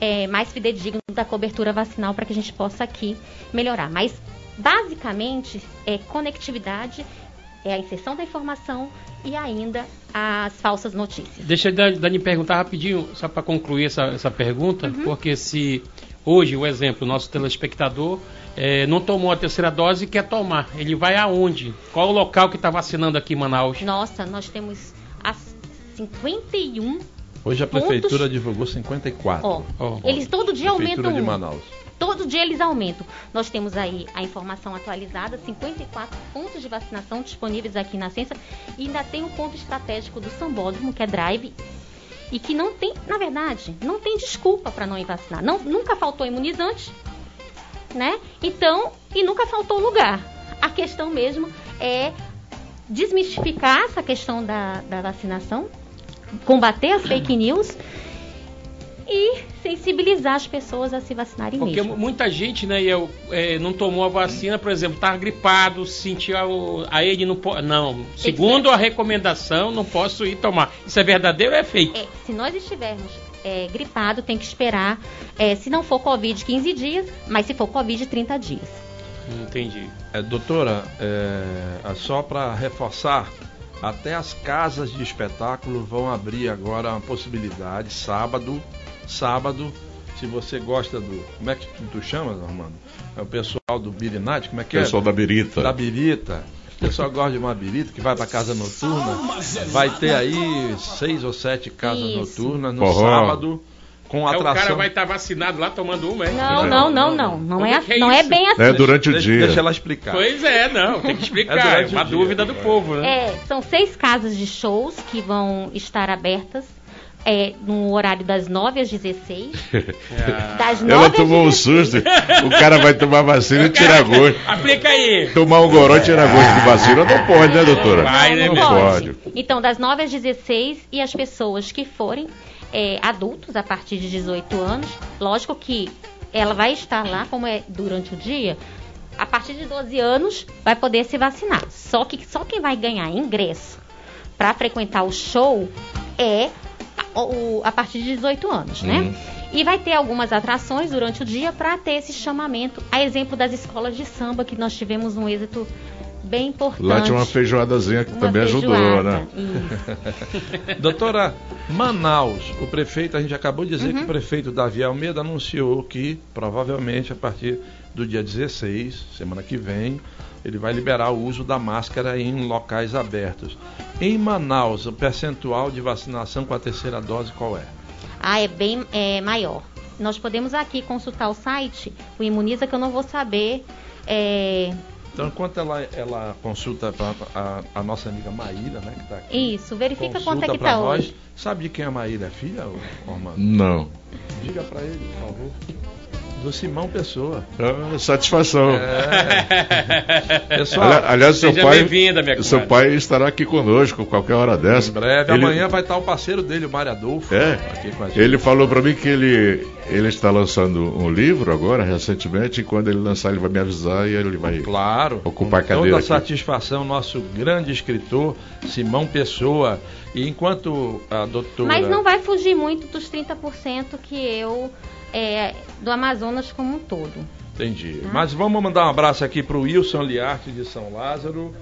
é, mais fidedigno da cobertura vacinal para que a gente possa aqui melhorar. Mas, basicamente, é conectividade, é a inserção da informação e ainda as falsas notícias. Deixa eu Dani perguntar rapidinho, só para concluir essa, essa pergunta, uhum. porque se hoje, o exemplo, o nosso telespectador é, não tomou a terceira dose e quer tomar, ele vai aonde? Qual o local que está vacinando aqui em Manaus? Nossa, nós temos as 51 Hoje a prefeitura pontos... divulgou 54. Ó, oh, eles todo dia prefeitura aumentam. de Manaus. Todo dia eles aumentam. Nós temos aí a informação atualizada, 54 pontos de vacinação disponíveis aqui na ciência e ainda tem o um ponto estratégico do Sambódromo, que é Drive, e que não tem, na verdade, não tem desculpa para não ir vacinar. Não, nunca faltou imunizante, né? Então, e nunca faltou lugar. A questão mesmo é desmistificar essa questão da, da vacinação, combater as fake news e sensibilizar as pessoas a se vacinarem Porque mesmo. muita gente, né, eu, é, não tomou a vacina, por exemplo, estava gripado, sentia o, a ele não. Não, segundo a recomendação, não posso ir tomar. Isso é verdadeiro ou é fake? É, se nós estivermos é, gripado, tem que esperar, é, se não for Covid, 15 dias, mas se for Covid, 30 dias. Entendi. É, doutora, é, só para reforçar, até as casas de espetáculo vão abrir agora uma possibilidade, sábado, sábado, se você gosta do. Como é que tu chamas, Armando? É o pessoal do Birinate, como é que pessoal é? Pessoal da Birita. Da Birita. O pessoal gosta de uma birita que vai para casa noturna. Vai ter aí seis ou sete casas Isso. noturnas no Porra. sábado com atração. É, o cara vai estar tá vacinado lá tomando uma, é? Não, não, não, não. Não, é, é, não é bem assim. É durante o deixa, dia. Deixa ela explicar. Pois é, não, tem que explicar. É, uma dúvida do povo, né? É, são seis casas de shows que vão estar abertas. É, no horário das 9 às 16. das 9 Ela tomou um susto. O cara vai tomar vacina e tirar gosto. Aplica aí. Tomar um goró e tirar gosto de vacina não pode, né, doutora? Vai, né, não, não pode. pode. Então, das 9 às 16 e as pessoas que forem é, adultos a partir de 18 anos. Lógico que ela vai estar lá, como é durante o dia, a partir de 12 anos vai poder se vacinar. Só que só quem vai ganhar ingresso para frequentar o show é o- a partir de 18 anos, né? Uhum. E vai ter algumas atrações durante o dia para ter esse chamamento, a exemplo das escolas de samba que nós tivemos um êxito bem importante. Lá tinha uma feijoadazinha que Uma também ajudou, feijoada, né? isso. Doutora, Manaus, o prefeito, a gente acabou de dizer Uhum. que o prefeito Davi Almeida anunciou que provavelmente a partir do dia 16, semana que vem, ele vai liberar o uso da máscara em locais abertos. Em Manaus, o percentual de vacinação com a terceira dose qual é? Ah, é bem é, maior. Nós podemos aqui consultar o site, o Imuniza, que eu não vou saber. é, Então, enquanto ela, ela consulta pra, a, a nossa amiga Maíra, né, que está aqui. Isso, verifica quanto é que tá nós. hoje. Sabe de quem a Maíra é filha, Ormando? Não. Diga para ele, por favor. Do Simão Pessoa. Ah, satisfação. É. Pessoal, Ali- aliás, seu Seja pai, bem-vinda, minha seu pai estará aqui conosco qualquer hora dessa. em breve, Ele- amanhã vai estar o parceiro dele, o Mário Adolfo, É. aqui com a gente. Ele falou para mim que ele, ele está lançando um livro agora, recentemente, e quando ele lançar, ele vai me avisar e ele vai. Claro, Ocupar a com cadeira toda aqui. satisfação, nosso grande escritor, Simão Pessoa. E enquanto a doutora... Mas não vai fugir muito dos 30% que eu. É, do Amazonas como um todo. Entendi. Mas vamos mandar um abraço aqui para o Wilson Liarte de São Lázaro.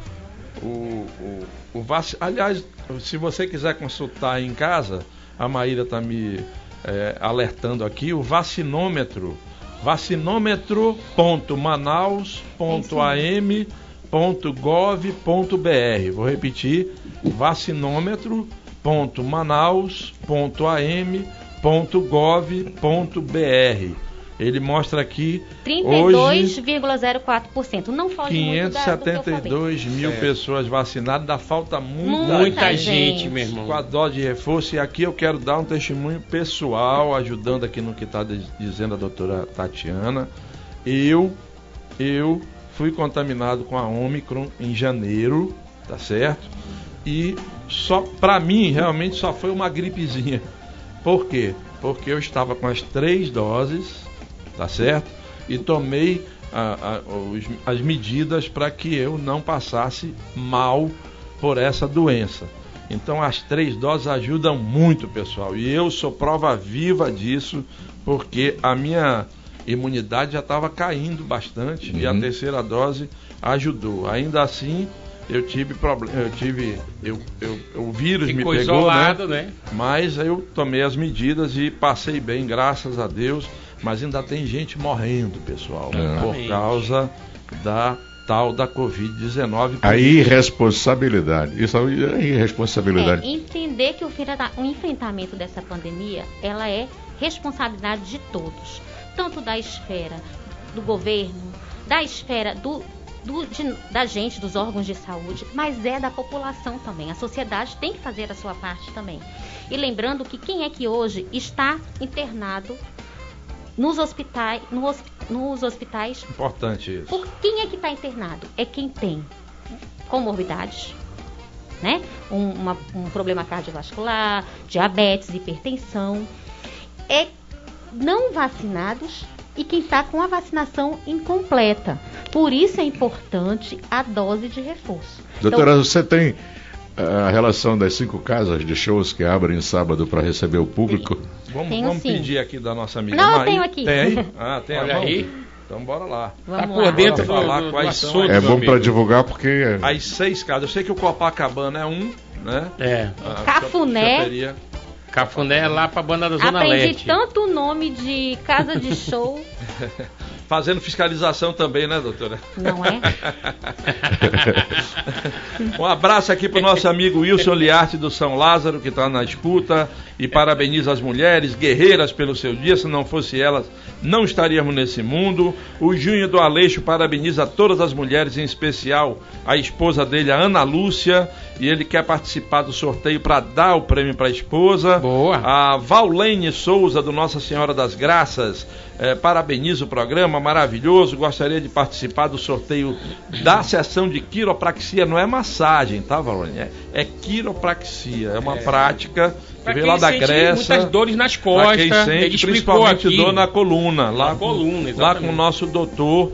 O, o, o vac... Aliás, se você quiser consultar em casa, a Maíra está me é, alertando aqui, o vacinômetro. vacinômetro.manaus.am.gov.br. Vou repetir, vacinômetro.manaus.am.gov.br. Ele mostra aqui hoje 32,04%. Não foge muito da, do que eu falei. 572 mil pessoas vacinadas, ainda falta muita, Muita Muita gente, gente. meu irmão. com a dose de reforço. E aqui eu quero dar um testemunho pessoal, ajudando aqui no que está dizendo a doutora Tatiana. Eu, eu fui contaminado com a Omicron em janeiro, tá certo? E só para mim realmente só foi uma gripezinha. Por quê? Porque eu estava com as três doses, tá certo? E tomei a- a- os- as medidas para que eu não passasse mal por essa doença. Então as três doses ajudam muito, pessoal. E eu sou prova viva disso, porque a minha imunidade já estava caindo bastante e a Uhum. terceira dose ajudou. Ainda assim, eu tive problema, eu tive, eu, eu- o vírus Ficou me pegou, isolado, né? né? Mas eu tomei as medidas e passei bem, graças a Deus. Mas ainda tem gente morrendo, pessoal, por Exatamente. causa da tal da Covid-19. A irresponsabilidade. Isso é irresponsabilidade. É, entender que o, enfrenta- o enfrentamento dessa pandemia, ela é responsabilidade de todos, tanto da esfera do governo, da esfera do, do- de- da gente, dos órgãos de saúde, mas é da população também. A sociedade tem que fazer a sua parte também. E lembrando que quem é que hoje está internado nos hospitais, no nos hospitais Importante isso. por quem é que está internado? É quem tem comorbidades, né? Um, uma- um problema cardiovascular, diabetes, hipertensão. É não vacinados e quem está com a vacinação incompleta. Por isso é importante a dose de reforço. Doutora, Então, você tem a relação das cinco casas de shows que abrem sábado para receber o público? Vamos, Tenho vamos sim. pedir aqui da nossa amiga Não, eu Maí. tenho aqui. Tem? Ah, tem Olha aí. Então bora lá. vamos Tá lá. por dentro do, Bora falar do- do quais são assunto. É bom para divulgar porque As seis casas. Eu sei que o Copacabana é um, né? É. A Cafuné. Cafuné é lá pra banda da Zona Aprendi Leste. tanto o nome de casa de show, Fazendo fiscalização também, né, doutora? não é? Um abraço aqui para o nosso amigo Wilson Liarte do São Lázaro, que está na escuta, e parabeniza as mulheres guerreiras pelo seu dia. Se não fosse elas, não estaríamos nesse mundo. O Junho do Aleixo parabeniza todas as mulheres, em especial a esposa dele, a Ana Lúcia, e ele quer participar do sorteio para dar o prêmio para a esposa. Boa. A Vaulene Souza, do Nossa Senhora das Graças, eh, parabeniza o programa, maravilhoso. Gostaria de participar do sorteio da sessão de quiropraxia. Não é massagem, tá, Vaulene? É, é quiropraxia. É uma prática que veio quem lá da sente Grécia. Muitas dores nas costas. quem sente, principalmente aqui. dor na coluna. Lá, Na com, coluna, lá exatamente. com o nosso doutor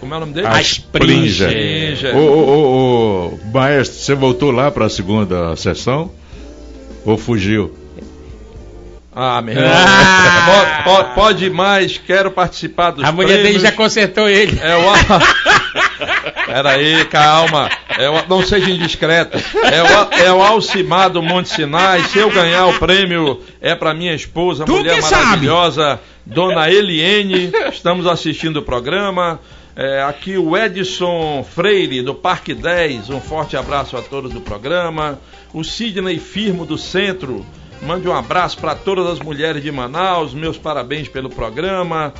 Como é o nome dele? A Springer. Springer. Ô, ô, ô, ô, maestro, você voltou lá para a segunda sessão? Ou fugiu? Ah, meu irmão. Ah. Po- po- Pode mais, quero participar dos A mulher dele já consertou ele. É o. Peraí, calma. É o... Não seja indiscreto. É o... é o Alcimar do Monte Sinai. Se eu ganhar o prêmio, é para minha esposa, Tu mulher que sabe. maravilhosa, Dona Eliene. Estamos assistindo o programa. É, aqui o Edson Freire, do Parque 10. Um forte abraço a todos do programa. O Sidney Firmo, do Centro. Mande um abraço para todas as mulheres de Manaus. Meus parabéns pelo programa.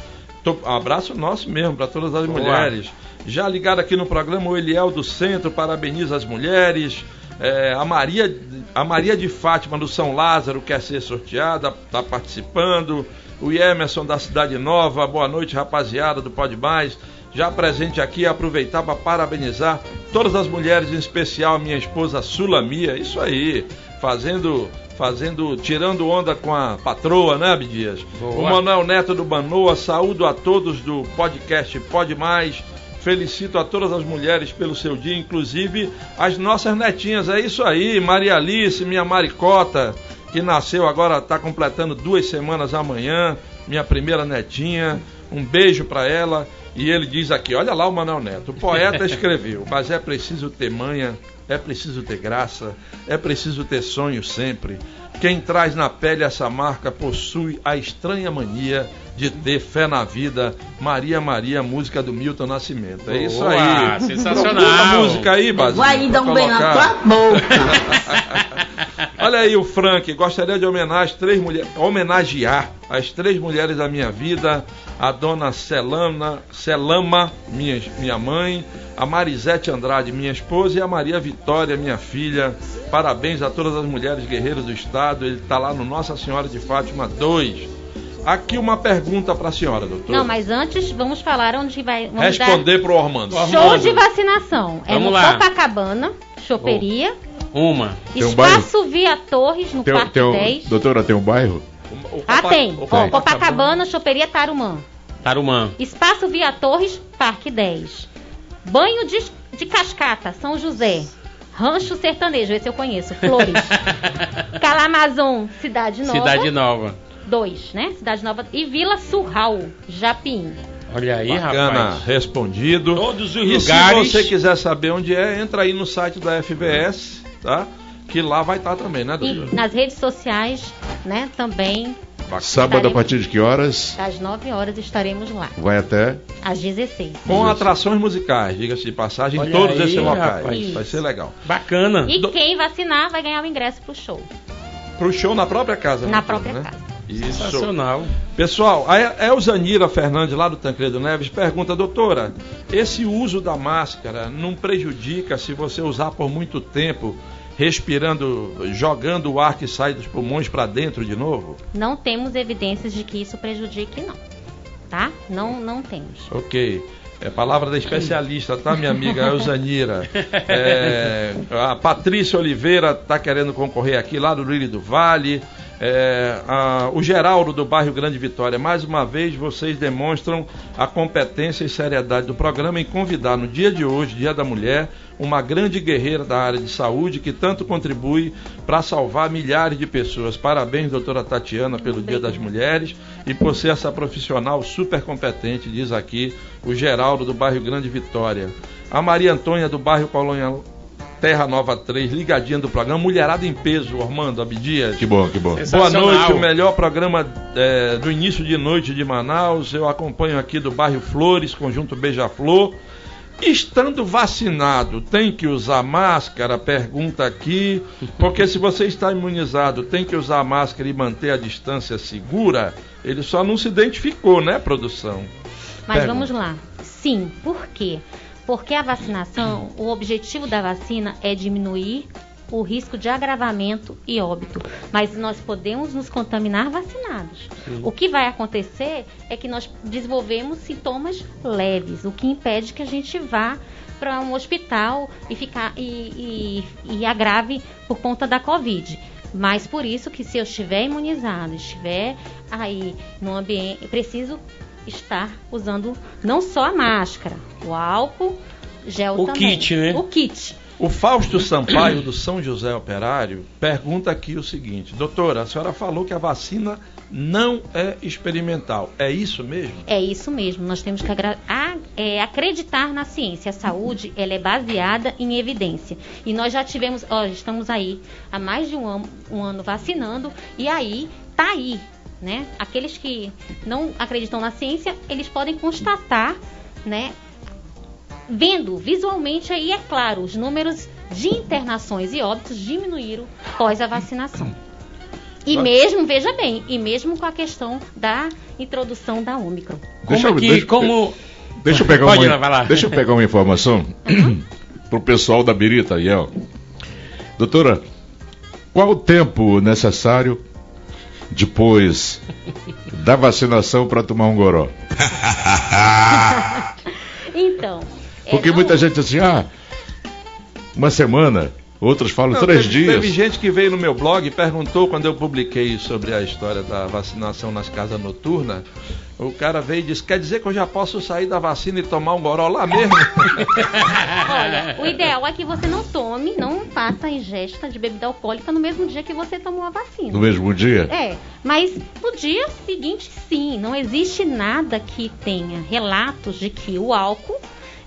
Tô- abraço nosso mesmo para todas as Boa. mulheres. Já ligado aqui no programa, o Eliel do Centro parabeniza as mulheres. É, a, Maria, a Maria de Fátima do São Lázaro quer ser sorteada, está participando. O Emerson da Cidade Nova, boa noite, rapaziada do Pode Mais. Já presente aqui, aproveitar para parabenizar todas as mulheres, em especial a minha esposa Sulamia. Isso aí, fazendo, fazendo, tirando onda com a patroa, né, Abdias? O Manuel Neto do Banoa, saúdo a todos do podcast Pode Mais. Felicito a todas as mulheres pelo seu dia, inclusive as nossas netinhas. É isso aí, Maria Alice, minha maricota, que nasceu agora, está completando duas semanas amanhã, minha primeira netinha. Um beijo para ela. E ele diz aqui: olha lá o Manuel Neto, o poeta escreveu, mas é preciso ter manha, é preciso ter graça, é preciso ter sonho sempre. Quem traz na pele essa marca possui a estranha mania de ter fé na vida. Maria Maria, música do Milton Nascimento. É isso Boa, aí. sensacional. Procura a música aí, Basil. Vai dar um bem na tua boca. Olha aí o Frank, gostaria de homenagear as três mulheres, homenagear as três mulheres da minha vida, a dona Celana, Celama, minha, minha mãe, a Marisete Andrade, minha esposa, e a Maria Vitória, minha filha. Parabéns a todas as mulheres guerreiras do estado. Ele está lá no Nossa Senhora de Fátima 2. Aqui uma pergunta para a senhora, doutor. Não, mas antes vamos falar onde vai. Vamos Responder pro Ormando. dar Ormando. show de vacinação. é Vamos no lá. Copacabana, Choperia, Uma. Tem um Espaço Via Torres, no Tem, Parque tem um, 10. doutora, tem um bairro? O- o Ah, Copa- tem. o Ó, Copacabana, Choperia, Tarumã. Tarumã. Espaço Via Torres, Parque 10. Banho de, de Cascata, São José. Rancho Sertanejo, esse eu conheço. Flores. Calamazon, Cidade Nova. Cidade Nova. 2, né? Cidade Nova. E Vila Surral, Japim. Olha aí, Bacana, rapaz. respondido. Todos os e lugares. se você quiser saber onde é, entra aí no site da FVS, tá? Que lá vai estar também, né, E doutor? nas redes sociais, né? Também, Sábado a partir de que horas? às 9 horas, estaremos lá. Vai até. Às 16. Com atrações musicais, diga-se de passagem, em todos aí, esses locais. rapaz. Vai ser legal. Bacana. E Do- quem vacinar vai ganhar o ingresso pro show. Pro show na própria casa. Na doutor, própria né? casa. Isso. Sensacional. Pessoal, a Elzanira Fernandes, lá do Tancredo Neves, pergunta, doutora, esse uso da máscara não prejudica se você usar por muito tempo, respirando, jogando o ar que sai dos pulmões para dentro de novo? Não temos evidências de que isso prejudique, não. Tá? Não, não temos. Ok. É palavra da especialista, tá, minha amiga Elzanira? É, a Patrícia Oliveira está querendo concorrer aqui, lá do Lírio do Vale. É, a- o Geraldo do bairro Grande Vitória, mais uma vez vocês demonstram a competência e seriedade do programa em convidar no dia de hoje, Dia da Mulher, uma grande guerreira da área de saúde que tanto contribui para salvar milhares de pessoas. Parabéns, doutora Tatiana, pelo Dia das Mulheres e por ser essa profissional super competente, diz aqui o Geraldo do bairro Grande Vitória. A Maria Antônia do bairro Colônia Terra Nova 3, ligadinha do programa, Mulherada em Peso, Ormando Abdias. Que bom, que bom. Boa noite, o melhor programa é, do início de noite de Manaus. Eu acompanho aqui do bairro Flores, conjunto Beija-Flor. Estando vacinado, tem que usar máscara? Pergunta aqui. Porque se você está imunizado, tem que usar máscara e manter a distância segura? Ele só não se identificou, né, produção? Mas Pergunta. vamos lá. Sim, por quê? Porque a vacinação, o objetivo da vacina é diminuir o risco de agravamento e óbito. Mas nós podemos nos contaminar vacinados. O que vai acontecer é que nós desenvolvemos sintomas leves, o que impede que a gente vá para um hospital e ficar e, e, e agrave por conta da Covid. Mas por isso que se eu estiver imunizado, estiver aí no ambiente, preciso estar usando não só a máscara, o álcool, gel O também. kit, né? O kit. O Fausto Sampaio, do São José Operário, pergunta aqui o seguinte: Doutora, a senhora falou que a vacina não é experimental. É isso mesmo? É isso mesmo, nós temos que a- é, acreditar na ciência. A saúde ela é baseada em evidência. E nós já tivemos, ó, estamos aí há mais de um ano, um ano vacinando, e aí tá aí. Né? Aqueles que não acreditam na ciência, eles podem constatar, né? Vendo visualmente aí, é claro, os números de internações e óbitos diminuíram após a vacinação. E Mas- mesmo, veja bem, e mesmo com a questão da introdução da Ômicron. Como eu- que, deixa- como... Deixa eu pegar Pode uma, ir, vai lá. Deixa eu pegar uma informação pro pessoal da Birita aí, ó. Doutora, qual o tempo necessário depois da vacinação para tomar um goró? Então. é, Porque não- muita gente assim, ah, uma semana, outros falam Não, três teve, dias. Teve gente que veio no meu blog e perguntou quando eu publiquei sobre a história da vacinação nas casas noturnas. O cara veio e disse: Quer dizer que eu já posso sair da vacina e tomar um goró lá mesmo? Olha, o ideal é que você não tome, não faça a ingesta de bebida alcoólica no mesmo dia que você tomou a vacina. No mesmo dia? É, mas no dia seguinte, sim, não existe nada que tenha relatos de que o álcool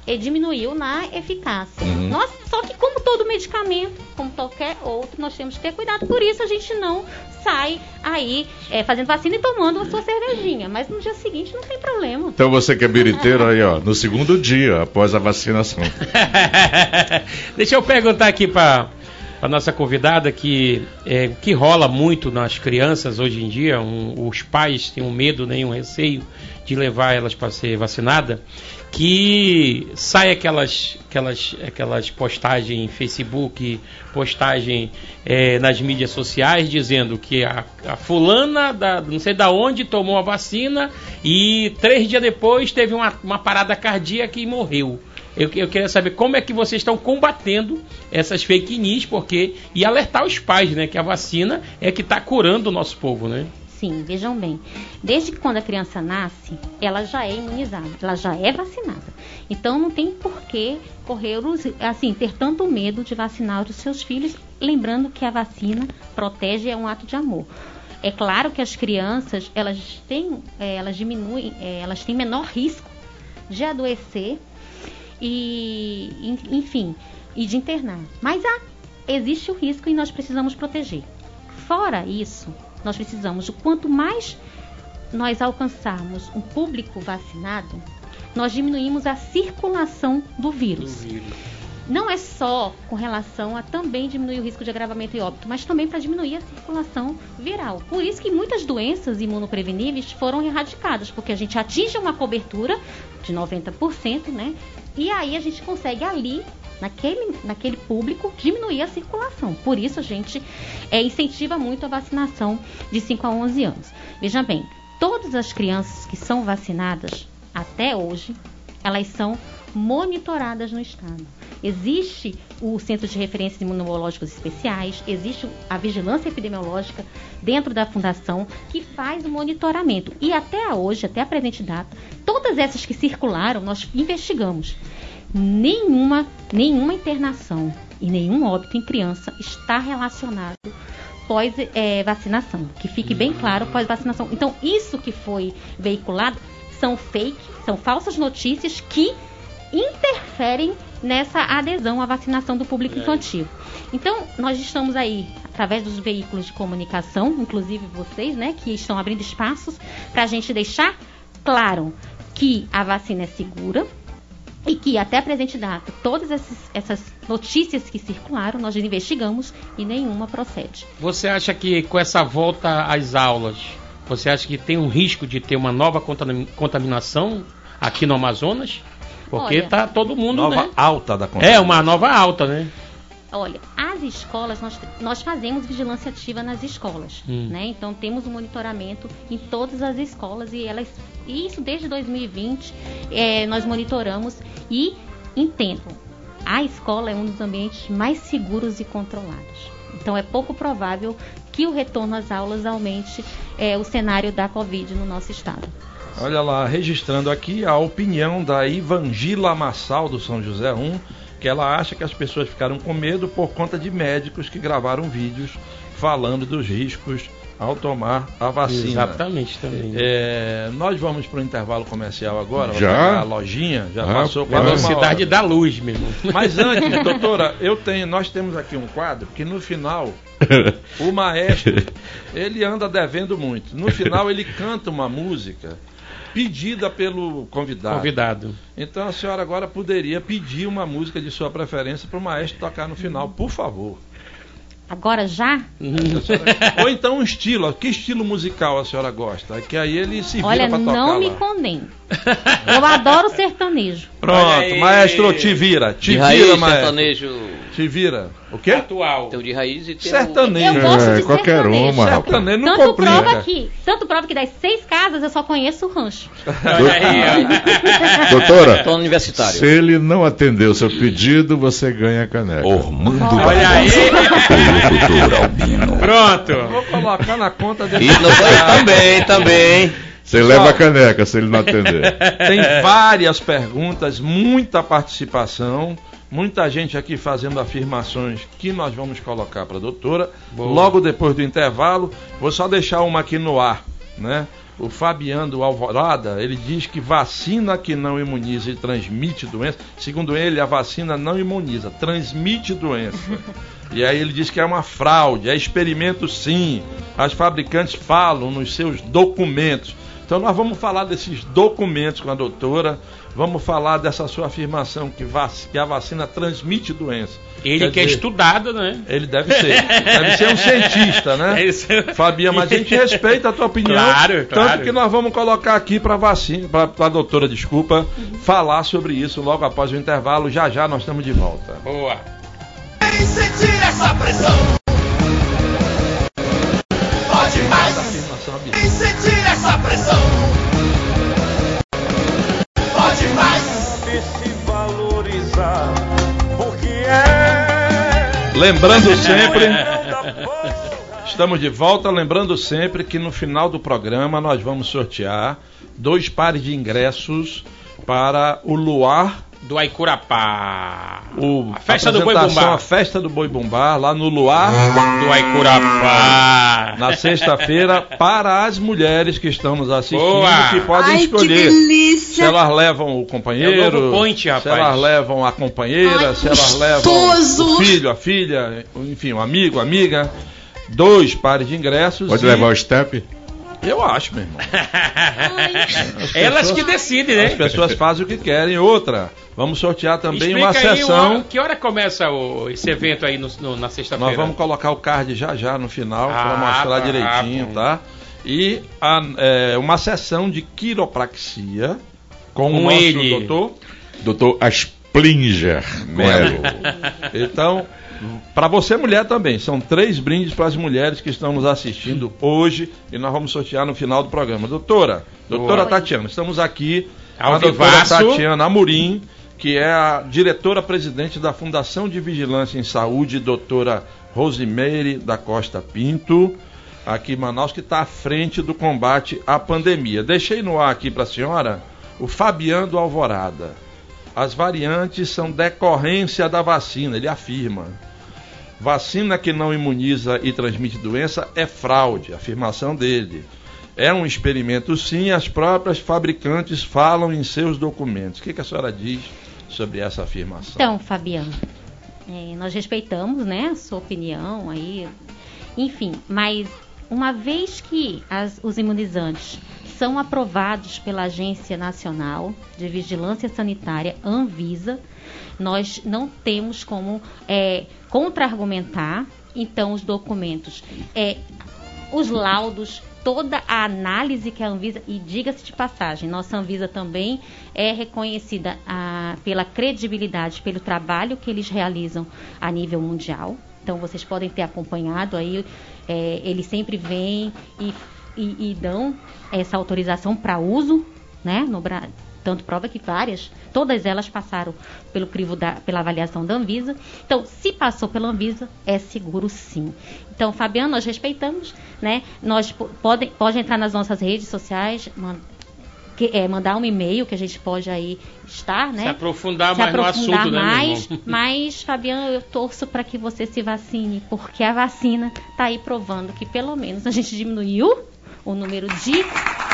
eh, diminuiu na eficácia. Uhum. Nós, só que como todo medicamento, como qualquer outro, nós temos que ter cuidado. Por isso a gente não sai aí eh, fazendo vacina e tomando a sua cervejinha. Mas no dia seguinte não tem problema. Então você que é biriteiro aí, ó, no segundo dia após a vacinação. Deixa eu perguntar aqui para a nossa convidada que é, que rola muito nas crianças hoje em dia, um- os pais têm um medo, nem um receio de levar elas para ser vacinada, que sai aquelas aquelas aquelas postagens em Facebook, postagem é, nas mídias sociais dizendo que a, a fulana da não sei da onde tomou a vacina e três dias depois teve uma, uma parada cardíaca e morreu. Eu, eu queria saber como é que vocês estão combatendo essas fake news, porque e alertar os pais, né, que a vacina é que está curando o nosso povo, né? Sim, vejam bem. Desde que quando a criança nasce, ela já é imunizada, ela já é vacinada. Então não tem por que correr assim, ter tanto medo de vacinar os seus filhos, lembrando que a vacina protege é um ato de amor. É claro que as crianças, elas têm, eh, elas diminuem, eh, elas têm menor risco de adoecer e, en- enfim, e de internar. Mas há, existe o risco e nós precisamos proteger. Fora isso, nós precisamos, o quanto mais nós alcançarmos um público vacinado, nós diminuímos a circulação do vírus. Não é só com relação a também diminuir o risco de agravamento e óbito, mas também para diminuir a circulação viral. Por isso que muitas doenças imunopreveníveis foram erradicadas, porque a gente atinge uma cobertura de 90%, né? E aí a gente consegue ali, naquele, naquele público, diminuir a circulação. Por isso a gente é, incentiva muito a vacinação de 5 a 11 anos. Veja bem, todas as crianças que são vacinadas até hoje, elas são monitoradas no estado. Existe o Centro de Referências Imunológicos Especiais, existe a vigilância epidemiológica dentro da fundação que faz o monitoramento. E até hoje, até a presente data, todas essas que circularam, nós investigamos. Nenhuma, nenhuma internação e nenhum óbito em criança está relacionado pós eh, vacinação. Que fique bem claro pós vacinação. Então, isso que foi veiculado são fake, são falsas notícias que interferem nessa adesão à vacinação do público infantil. Então, nós estamos aí, através dos veículos de comunicação, inclusive vocês, né, que estão abrindo espaços para a gente deixar claro que a vacina é segura e que até a presente data, todas essas, essas notícias que circularam, nós investigamos e nenhuma procede. Você acha que com essa volta às aulas, você acha que tem um risco de ter uma nova contamin- contaminação aqui no Amazonas? Porque Olha, tá todo mundo, Nova né? alta da É, contaminação. uma nova alta, né? Olha, as escolas, nós, nós fazemos vigilância ativa nas escolas, Hum. né? Então temos um monitoramento em todas as escolas e elas, e isso desde 2020, é, nós monitoramos e entendam, a escola é um dos ambientes mais seguros e controlados. Então é pouco provável que o retorno às aulas aumente é, o cenário da Covid no nosso estado. Olha lá, registrando aqui a opinião da Ivangila Massal do São José 1, que ela acha que as pessoas ficaram com medo por conta de médicos que gravaram vídeos falando dos riscos ao tomar a vacina. Exatamente também. É, nós vamos para o intervalo comercial agora. Já? A lojinha já Ah, passou quase uma hora. Velocidade da luz, meu irmão. Mas antes, doutora, eu tenho, nós temos aqui um quadro que no final o maestro ele anda devendo muito. No final ele canta uma música pedida pelo convidado. Convidado. Então a senhora agora poderia pedir uma música de sua preferência para o maestro tocar no final, por favor. Agora já? Senhora- Ou então um estilo. Que estilo musical a senhora gosta? Que aí ele se vira Olha, para tocar não me lá. Eu adoro sertanejo. Pronto, maestro, te vira. Te De vira, raiz, maestro. sertanejo Te vira. O quê? Atual. tem o de raiz e tem Sertanejo. Eu gosto É, de qualquer sertanejo. uma. Sertanejo não Tanto complica. prova que, tanto prova que das seis casas eu só conheço o rancho. Olha aí, ó. Doutora, tom universitário. se ele não atender o seu pedido, você ganha a caneca. Ormando Olha aí. Pronto. Vou colocar na conta dele. E no também, também. Você leva a caneca se ele não atender. Tem várias perguntas, muita participação, muita gente aqui fazendo afirmações que nós vamos colocar para a doutora. Boa. Logo depois do intervalo, vou só deixar uma aqui no ar, né? O Fabiano do Alvorada, ele diz que vacina que não imuniza e transmite doença, segundo ele, a vacina não imuniza, transmite doença. E aí ele diz que é uma fraude, é experimento sim. As fabricantes falam nos seus documentos. Então nós vamos falar desses documentos com a doutora, vamos falar dessa sua afirmação que, vac- que a vacina transmite doença. Ele Quer que é estudado, né? Ele deve ser. Deve ser um cientista, né? É isso. Fabia, mas a gente respeita a tua opinião. Claro, claro. Tanto que nós vamos colocar aqui para vacina, para a doutora, desculpa, falar sobre isso logo após o intervalo. Já já nós estamos de volta. Boa. Vem sentir essa pressão. Pode mais. Afirmação Abílio. Essa pressão. Pode mais. Lembrando sempre, estamos de volta. Lembrando sempre que no final do programa nós vamos sortear dois pares de ingressos para o Luar, Do Aicurapá. o, a festa do Boi Bumbá. a festa do Boi Bumbá, lá no Luar, Do Aicurapá. na sexta-feira, para as mulheres que estão nos assistindo, Boa. que podem Ai, que escolher. delícia. Se elas levam o companheiro, É o point, se elas levam a companheira, Ai, se elas gostoso. levam o filho, a filha, enfim, um amigo, amiga, dois pares de ingressos. Pode e- levar o step? Eu acho, meu irmão. Elas que decidem, As né? pessoas fazem o que querem. Outra, vamos sortear também uma Explica aí sessão. uma- que hora começa o- esse evento aí no- no- na sexta-feira? Nós vamos colocar o card já já no final para Ah, mostrar tá, direitinho, bom. tá? E a- é, uma sessão de quiropraxia com, Com o nosso ele. doutor Doutor Asplinger Melo. Então, para você mulher também, são três brindes para as mulheres que estão nos assistindo hoje e nós vamos sortear no final do programa. Doutora, doutora Boa. Tatiana, estamos aqui com Ao a doutora. Tatiana Amorim, que é a diretora-presidente da Fundação de Vigilância em Saúde, doutora Rosimeire da Costa Pinto, aqui em Manaus, que está à frente do combate à pandemia. Deixei no ar aqui para a senhora o Fabiano Alvorada. As variantes são decorrência da vacina, ele afirma. Vacina que não imuniza e transmite doença é fraude, afirmação dele. É um experimento, sim, as próprias fabricantes falam em seus documentos. O que, que a senhora diz sobre essa afirmação? Então, Fabiano, é, nós respeitamos, né, a sua opinião aí, enfim, mas uma vez que as- os imunizantes são aprovados pela Agência Nacional de Vigilância Sanitária, Anvisa, nós não temos como é, contra-argumentar, então, os documentos, é, os laudos, toda a análise que a Anvisa, e diga-se de passagem, nossa Anvisa também é reconhecida ah, pela credibilidade, pelo trabalho que eles realizam a nível mundial. Então vocês podem ter acompanhado aí, é, eles sempre vêm e, e- e dão essa autorização para uso, né? No. Tanto prova que várias, todas elas passaram pelo crivo da, pela avaliação da Anvisa. Então, se passou pela Anvisa, é seguro sim. Então, Fabiano, nós respeitamos, né? Nós po- pode, entrar nas nossas redes sociais, man- que- é, mandar um e-mail que a gente pode aí estar, né? Se aprofundar se mais no aprofundar assunto, né, mais, irmão? mas, Fabiano, eu torço para que você se vacine, porque a vacina está aí provando que pelo menos a gente diminuiu o número de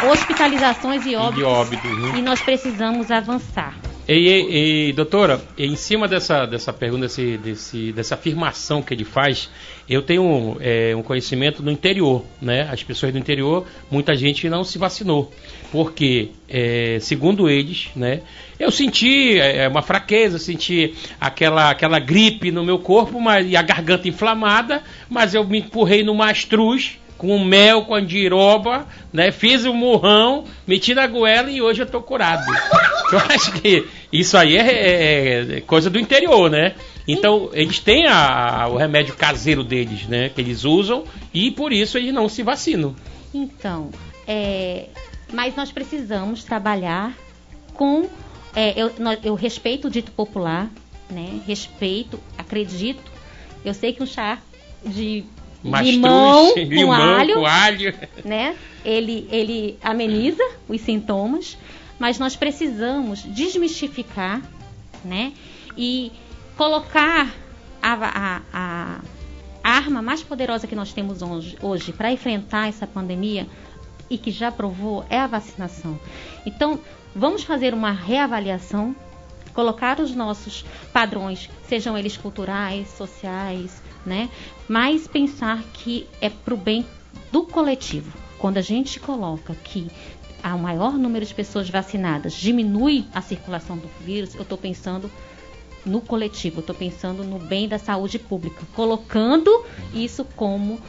hospitalizações e óbitos, de óbitos, né? e nós precisamos avançar. E, e- e, doutora, em cima dessa, dessa pergunta, desse, desse- dessa afirmação que ele faz, eu tenho é, um conhecimento do interior, né? As pessoas do interior, muita gente não se vacinou, porque, é, segundo eles, né? Eu senti é, uma fraqueza, senti aquela, aquela gripe no meu corpo, mas, e a garganta inflamada, mas eu me empurrei no mastruz, com mel, com andiroba, né? Fiz um murrão, meti na goela e hoje eu tô curado. Eu acho que isso aí é, é- é coisa do interior, né? Então, eles têm a- o remédio caseiro deles, né? Que eles usam e por isso eles não se vacinam. Então, é, mas nós precisamos trabalhar com. é, eu, eu respeito o dito popular, né? Respeito, acredito. Eu sei que um chá de Mastruz, limão, com limão alho, com alho. né? Ele, ele ameniza os sintomas, mas nós precisamos desmistificar, né? E colocar a, a- a arma mais poderosa que nós temos hoje, hoje para enfrentar essa pandemia e que já provou é a vacinação. Então, vamos fazer uma reavaliação, colocar os nossos padrões, sejam eles culturais, sociais, né? Mas pensar que é para o bem do coletivo. Quando a gente coloca que há um maior número de pessoas vacinadas diminui a circulação do vírus, eu estou pensando no coletivo, estou pensando no bem da saúde pública, colocando isso como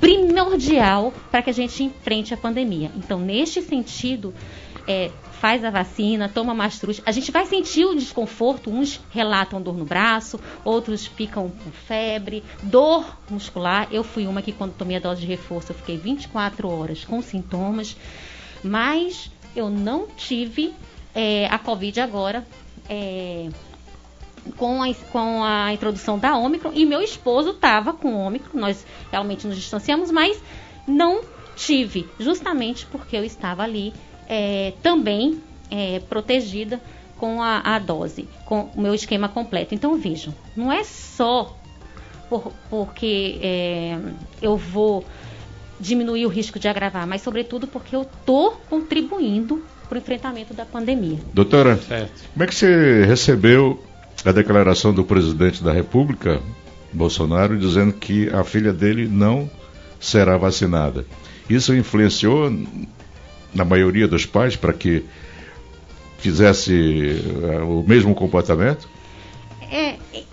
primordial para que a gente enfrente a pandemia. Então, neste sentido, é, faz a vacina, toma mastruz. A gente vai sentir o desconforto, uns relatam dor no braço, outros ficam com febre, dor muscular. Eu fui uma que quando tomei a dose de reforço, eu fiquei 24 horas com sintomas, mas eu não tive é, a Covid agora. é, com a, com a introdução da Ômicron e meu esposo estava com Ômicron, nós realmente nos distanciamos, mas não tive, justamente porque eu estava ali é, também é, protegida com a, a dose, com o meu esquema completo. Então vejam, não é só por- porque é, eu vou diminuir o risco de agravar, mas sobretudo porque eu estou contribuindo para o enfrentamento da pandemia. Doutora, Certo. como é que você recebeu a declaração do presidente da República, Bolsonaro, dizendo que a filha dele não será vacinada? Isso influenciou na maioria dos pais para que fizesse eh, o mesmo comportamento? É, é,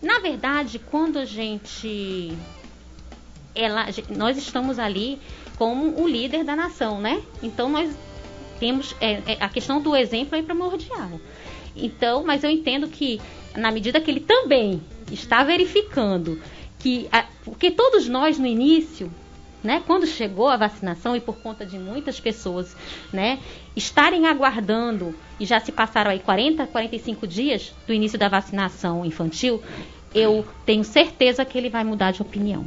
na verdade, quando a gente. Ela, nós estamos ali como o líder da nação, né? Então nós temos. é, é, a questão do exemplo é primordial. Então, mas eu entendo que, na medida que ele também está verificando que. a- porque todos nós no início né, quando chegou a vacinação e por conta de muitas pessoas, né, estarem aguardando e já se passaram aí 40, 45 dias do início da vacinação infantil, eu tenho certeza que ele vai mudar de opinião.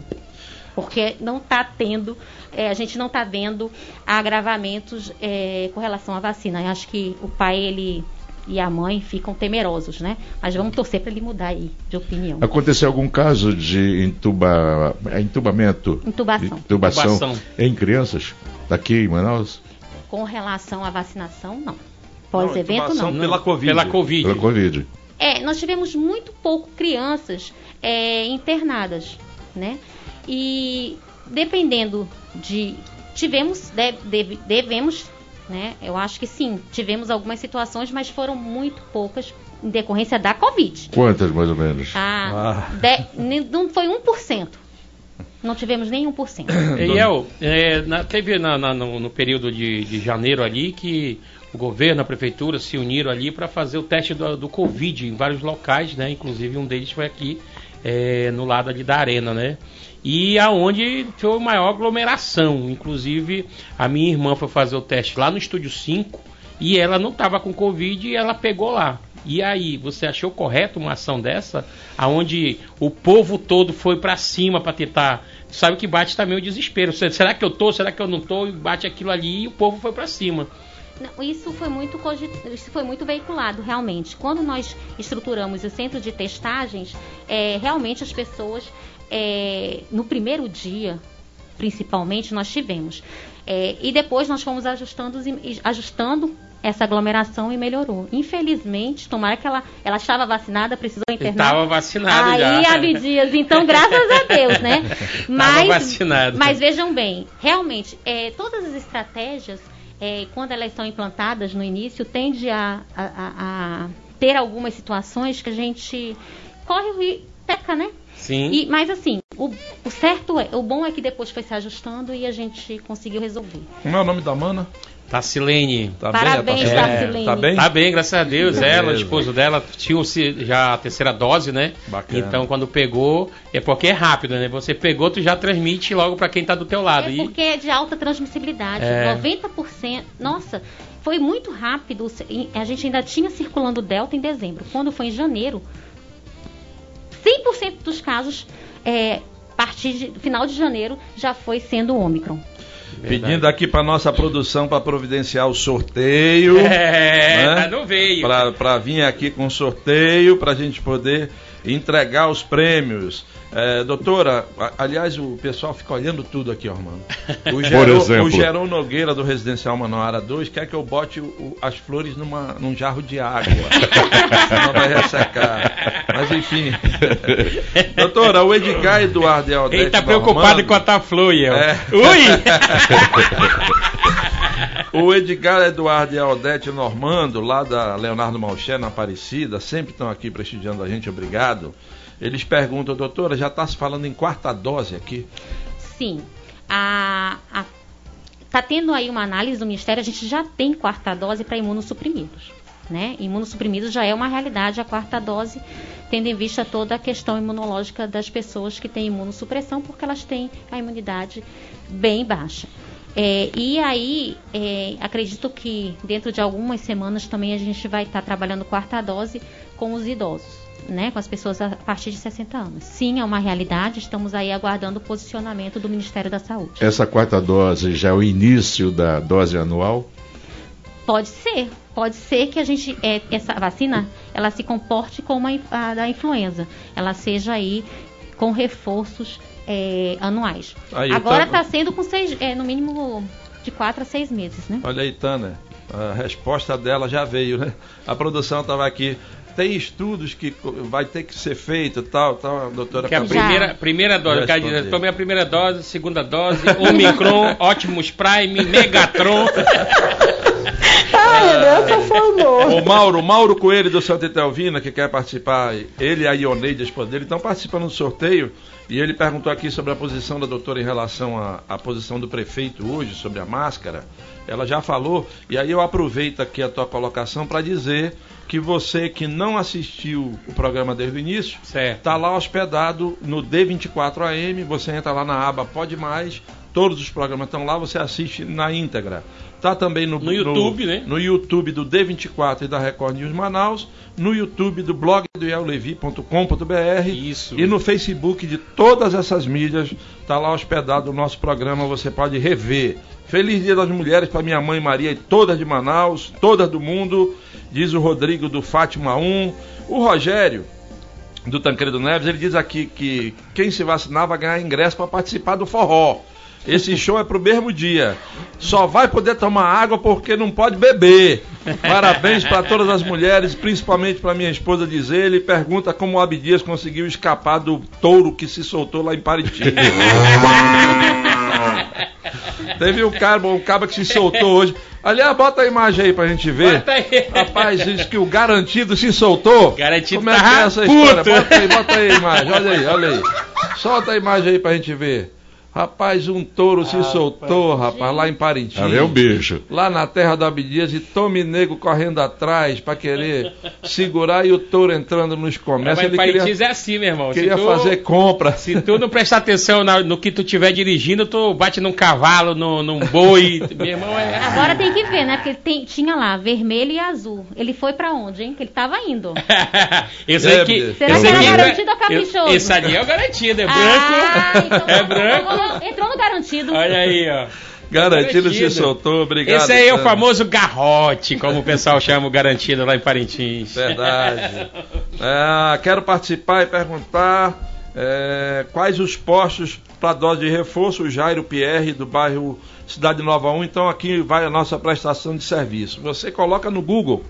Porque não está tendo, é, a gente não está vendo agravamentos é, com relação à vacina. Eu acho que o pai ele e a mãe ficam temerosos, né? Mas vamos torcer para ele mudar aí de opinião. Aconteceu algum caso de entuba, eh, entubamento? Intubação. Intubação Intubação. em crianças daqui em Manaus? Com relação à vacinação, não. Não, Pós-evento, intubação não. Pela Covid. Pela Covid. Pela Covid. É, nós tivemos muito pouco crianças é, internadas, né? E dependendo de. Tivemos, de- deve- devemos, né? Eu acho que sim, tivemos algumas situações, mas foram muito poucas em decorrência da Covid. Quantas mais ou menos? Ah, Ah. de- não foi 1%. Não tivemos nem 1%. Eliel, é, na- teve na- na- no, no período de, de janeiro ali que o governo, a prefeitura se uniram ali para fazer o teste do, do Covid em vários locais, né? Inclusive um deles foi aqui é, no lado ali da arena, né? E aonde foi maior aglomeração. Inclusive a minha irmã foi fazer o teste lá no estúdio 5 e ela não estava com Covid e ela pegou lá. E aí, você achou correto uma ação dessa, aonde o povo todo foi para cima para tentar, sabe que bate também o desespero. Se- Será que eu tô? Será que eu não tô? E bate aquilo ali e o povo foi para cima. Não, Isso foi muito isso foi muito veiculado realmente. Quando nós estruturamos o centro de testagens, é, realmente as pessoas é, no primeiro dia, principalmente, nós tivemos. É, e depois nós fomos ajustando, e- ajustando essa aglomeração e melhorou. Infelizmente, tomara que ela, ela estava vacinada, precisou internar. Estava vacinado Aí, já. Abdias, então, graças a Deus, né? Mas, vacinado. mas vejam bem, realmente, é, todas as estratégias, é, quando elas são implantadas no início, tende a, a- a- ter algumas situações que a gente corre o ri- peca, né? Sim. E, mas assim, o, o certo é, o bom é que depois foi se ajustando e a gente conseguiu resolver. Como é o nome da mana? Tacilene. Tá Parabéns, bem? Tarcilene. Tá bem? Tá bem, graças a Deus. Beleza. Ela, o esposo dela, tinha já a terceira dose, né? Bacana. Então, quando pegou, é porque é rápido, né? Você pegou, tu já transmite logo pra quem tá do teu lado. É E porque é de alta transmissibilidade. É. 90%. Nossa, foi muito rápido. A gente ainda tinha circulando Delta em dezembro. Quando foi em janeiro, 100% dos casos, é, a partir de final de janeiro, já foi sendo Ômicron. Pedindo aqui para nossa produção para providenciar o sorteio. É, né? tá, não veio. Para vir aqui com sorteio, para a gente poder entregar os prêmios. É, doutora, a- aliás, o pessoal fica olhando tudo aqui, Armando. O Geron, exemplo. o Geron Nogueira, do Residencial Manoara 2, quer que eu bote o- o- as flores numa, num jarro de água. Senão vai ressecar. Mas enfim. doutora, o Edgar Eduardo e Ele tá do preocupado Armando- com a Taflui. É. Ui! O Edgar Eduardo e a Odete Normando, lá da Leonardo Malché, na Aparecida, sempre estão aqui prestigiando a gente, obrigado. Eles perguntam, doutora, já está se falando em quarta dose aqui? Sim. A, a- tá tendo aí uma análise do Ministério, a gente já tem quarta dose para imunossuprimidos. Né? Imunossuprimidos já é uma realidade a quarta dose, tendo em vista toda a questão imunológica das pessoas que têm imunossupressão, porque elas têm a imunidade bem baixa. É, e aí, é, acredito que dentro de algumas semanas também a gente vai estar trabalhando quarta dose com os idosos, né? Com as pessoas a partir de 60 anos. Sim, é uma realidade, estamos aí aguardando o posicionamento do Ministério da Saúde. Essa quarta dose já é o início da dose anual? Pode ser, pode ser que a gente, é, essa vacina, ela se comporte como a, a da influenza, ela seja aí com reforços é, anuais. Aí, Agora está sendo com seis, é, no mínimo de quatro a seis meses, né? Olha aí, Tana, a resposta dela já veio, né? A produção estava aqui. Tem estudos que vai ter que ser feito, tal, tal, a doutora Que a Fabrício- primeira, primeira dose, o cara tomei a primeira dose, segunda dose, Omicron, Optimus Prime, Megatron. O Mauro, Mauro Coelho do Santa Etelvina, que quer participar, ele e a Ioneide, a esposa dele, estão participando do sorteio e ele perguntou aqui sobre a posição da doutora em relação à, à posição do prefeito hoje sobre a máscara. Ela já falou, e aí eu aproveito aqui a tua colocação para dizer que você que não assistiu o programa desde o início. Está lá hospedado no D24AM, você entra lá na aba Pode Mais, todos os programas estão lá, você assiste na íntegra. Tá também no, No YouTube, né? No YouTube do D24 e da Record News Manaus, no YouTube do blog do iellevi.com.br Isso. e no Facebook de todas essas mídias, tá lá hospedado o nosso programa, você pode rever. Feliz Dia das Mulheres para minha mãe Maria e todas de Manaus, todas do mundo, diz o Rodrigo do Fátima 1, o Rogério do Tancredo Neves, ele diz aqui que quem se vacinar vai ganhar ingresso para participar do forró. Esse show é pro mesmo dia. Só vai poder tomar água porque não pode beber. Parabéns para todas as mulheres, principalmente para minha esposa diz ele. Pergunta como o Abdias conseguiu escapar do touro que se soltou lá em Pariti. Teve um cara, um cara que se soltou hoje. Aliás, bota a imagem aí pra gente ver. Rapaz, diz que o garantido se soltou. Garantido Como é que tá é essa história? puto. Bota aí, bota aí a imagem. Olha aí, olha aí. Solta a imagem aí pra gente ver. Rapaz, um touro se soltou, rapaz, lá em Parintins. Já vê o bicho. Lá na terra do Abdias e tome nego correndo atrás pra querer segurar e o touro entrando nos comércios. Mas Ele Parintins queria, é assim, meu irmão. Se queria tu- fazer compra. Se tu não prestar atenção na- no que tu estiver dirigindo, tu bate num cavalo, no, num boi. Meu irmão é. Agora tem que ver, né? Porque tem- tinha lá vermelho e azul. Ele foi pra onde, hein? Que ele tava indo. Esse aí É, que. Bia. Será que era garantido ou caprichoso? Esse ali é o garantido, é branco. Ah, então é branco. Entrou no garantido. Olha aí, ó. Garantido se soltou, obrigado. Esse aí é o famoso garrote, como o pessoal chama o garantido lá em Parintins. Verdade. É, quero participar e perguntar é, quais os postos para dose de reforço, o Jairo Pierre, do bairro Cidade Nova 1. Então aqui vai a nossa prestação de serviço. Você coloca no Google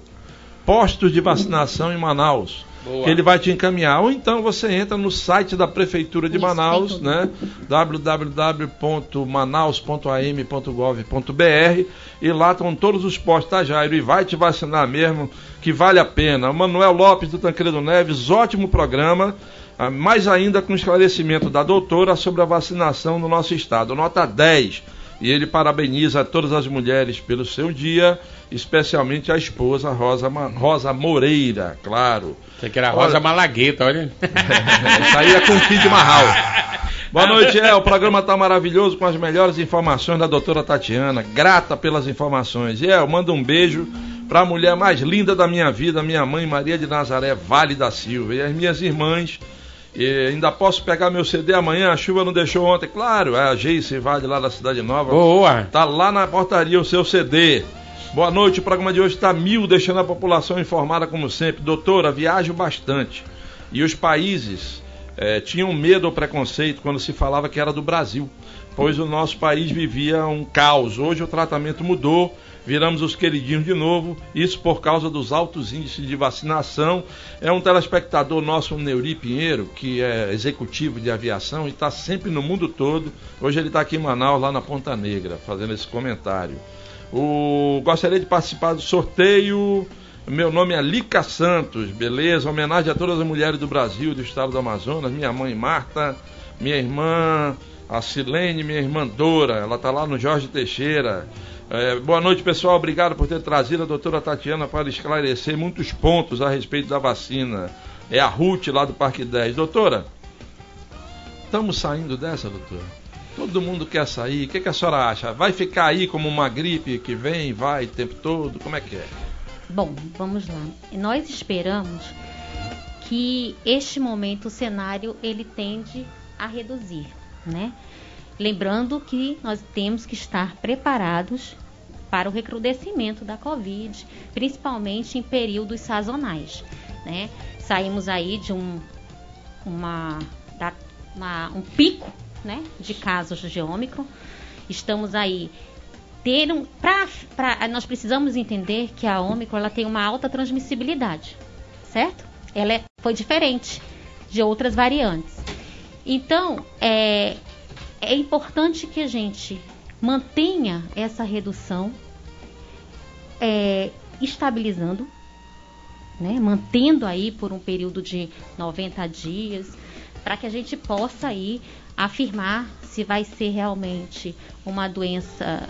postos de vacinação em Manaus. Boa. Que ele vai te encaminhar. Ou então você entra no site da Prefeitura de Isso, Manaus, né? www.manaus.am.gov.br e lá estão todos os postos, tá, Jairo? E vai te vacinar mesmo, que vale a pena. O Manuel Lopes do Tancredo Neves, ótimo programa. Ah, Mais ainda com esclarecimento da doutora sobre a vacinação no nosso estado. Nota 10. E ele parabeniza todas as mulheres pelo seu dia, especialmente a esposa Rosa, Rosa Moreira, claro. Você que era Rosa Olha- Malagueta, olha. Isso aí é com o Kid Marral. Boa noite, é. O programa tá maravilhoso com as melhores informações da doutora Tatiana. Grata pelas informações. E é, eu mando um beijo para a mulher mais linda da minha vida, minha mãe Maria de Nazaré Vale da Silva. E as minhas irmãs. E ainda posso pegar meu CD amanhã, a chuva não deixou ontem. Claro, é a Geice Vale lá da Cidade Nova. Boa. Tá lá na portaria o seu CD. Boa noite, o programa de hoje está mil, deixando a população informada como sempre. Doutora, viajo bastante. E os países eh, tinham medo ou preconceito quando se falava que era do Brasil, pois o nosso país vivia um caos. Hoje o tratamento mudou, viramos os queridinhos de novo, isso por causa dos altos índices de vacinação. É um telespectador nosso, o Neuri Pinheiro, que é executivo de aviação e está sempre no mundo todo. Hoje ele está aqui em Manaus, lá na Ponta Negra, fazendo esse comentário. O... Gostaria de participar do sorteio. Meu nome é Lica Santos, beleza? Homenagem a todas as mulheres do Brasil, do estado do Amazonas. Minha mãe Marta, minha irmã a Silene, minha irmã Dora, ela está lá no Jorge Teixeira. É, boa noite, pessoal. Obrigado por ter trazido a doutora Tatiana para esclarecer muitos pontos a respeito da vacina. É a Ruth lá do Parque 10. Doutora, estamos saindo dessa, doutora? Todo mundo quer sair. O que, que a senhora acha? Vai ficar aí como uma gripe que vem, vai o tempo todo? Como é que é? Bom, vamos lá. Nós esperamos que este momento o cenário ele tende a reduzir, né? Lembrando que nós temos que estar preparados para o recrudescimento da Covid, principalmente em períodos sazonais, né? Saímos aí de um uma, uma- um pico, né, de casos de Ômicron. Estamos aí ter um, pra, pra- nós precisamos entender que a Ômicron ela tem uma alta transmissibilidade, certo? Ela é- foi diferente de outras variantes. Então, é, é importante que a gente mantenha essa redução, é, estabilizando, né, mantendo aí por um período de 90 dias, para que a gente possa aí afirmar se vai ser realmente uma doença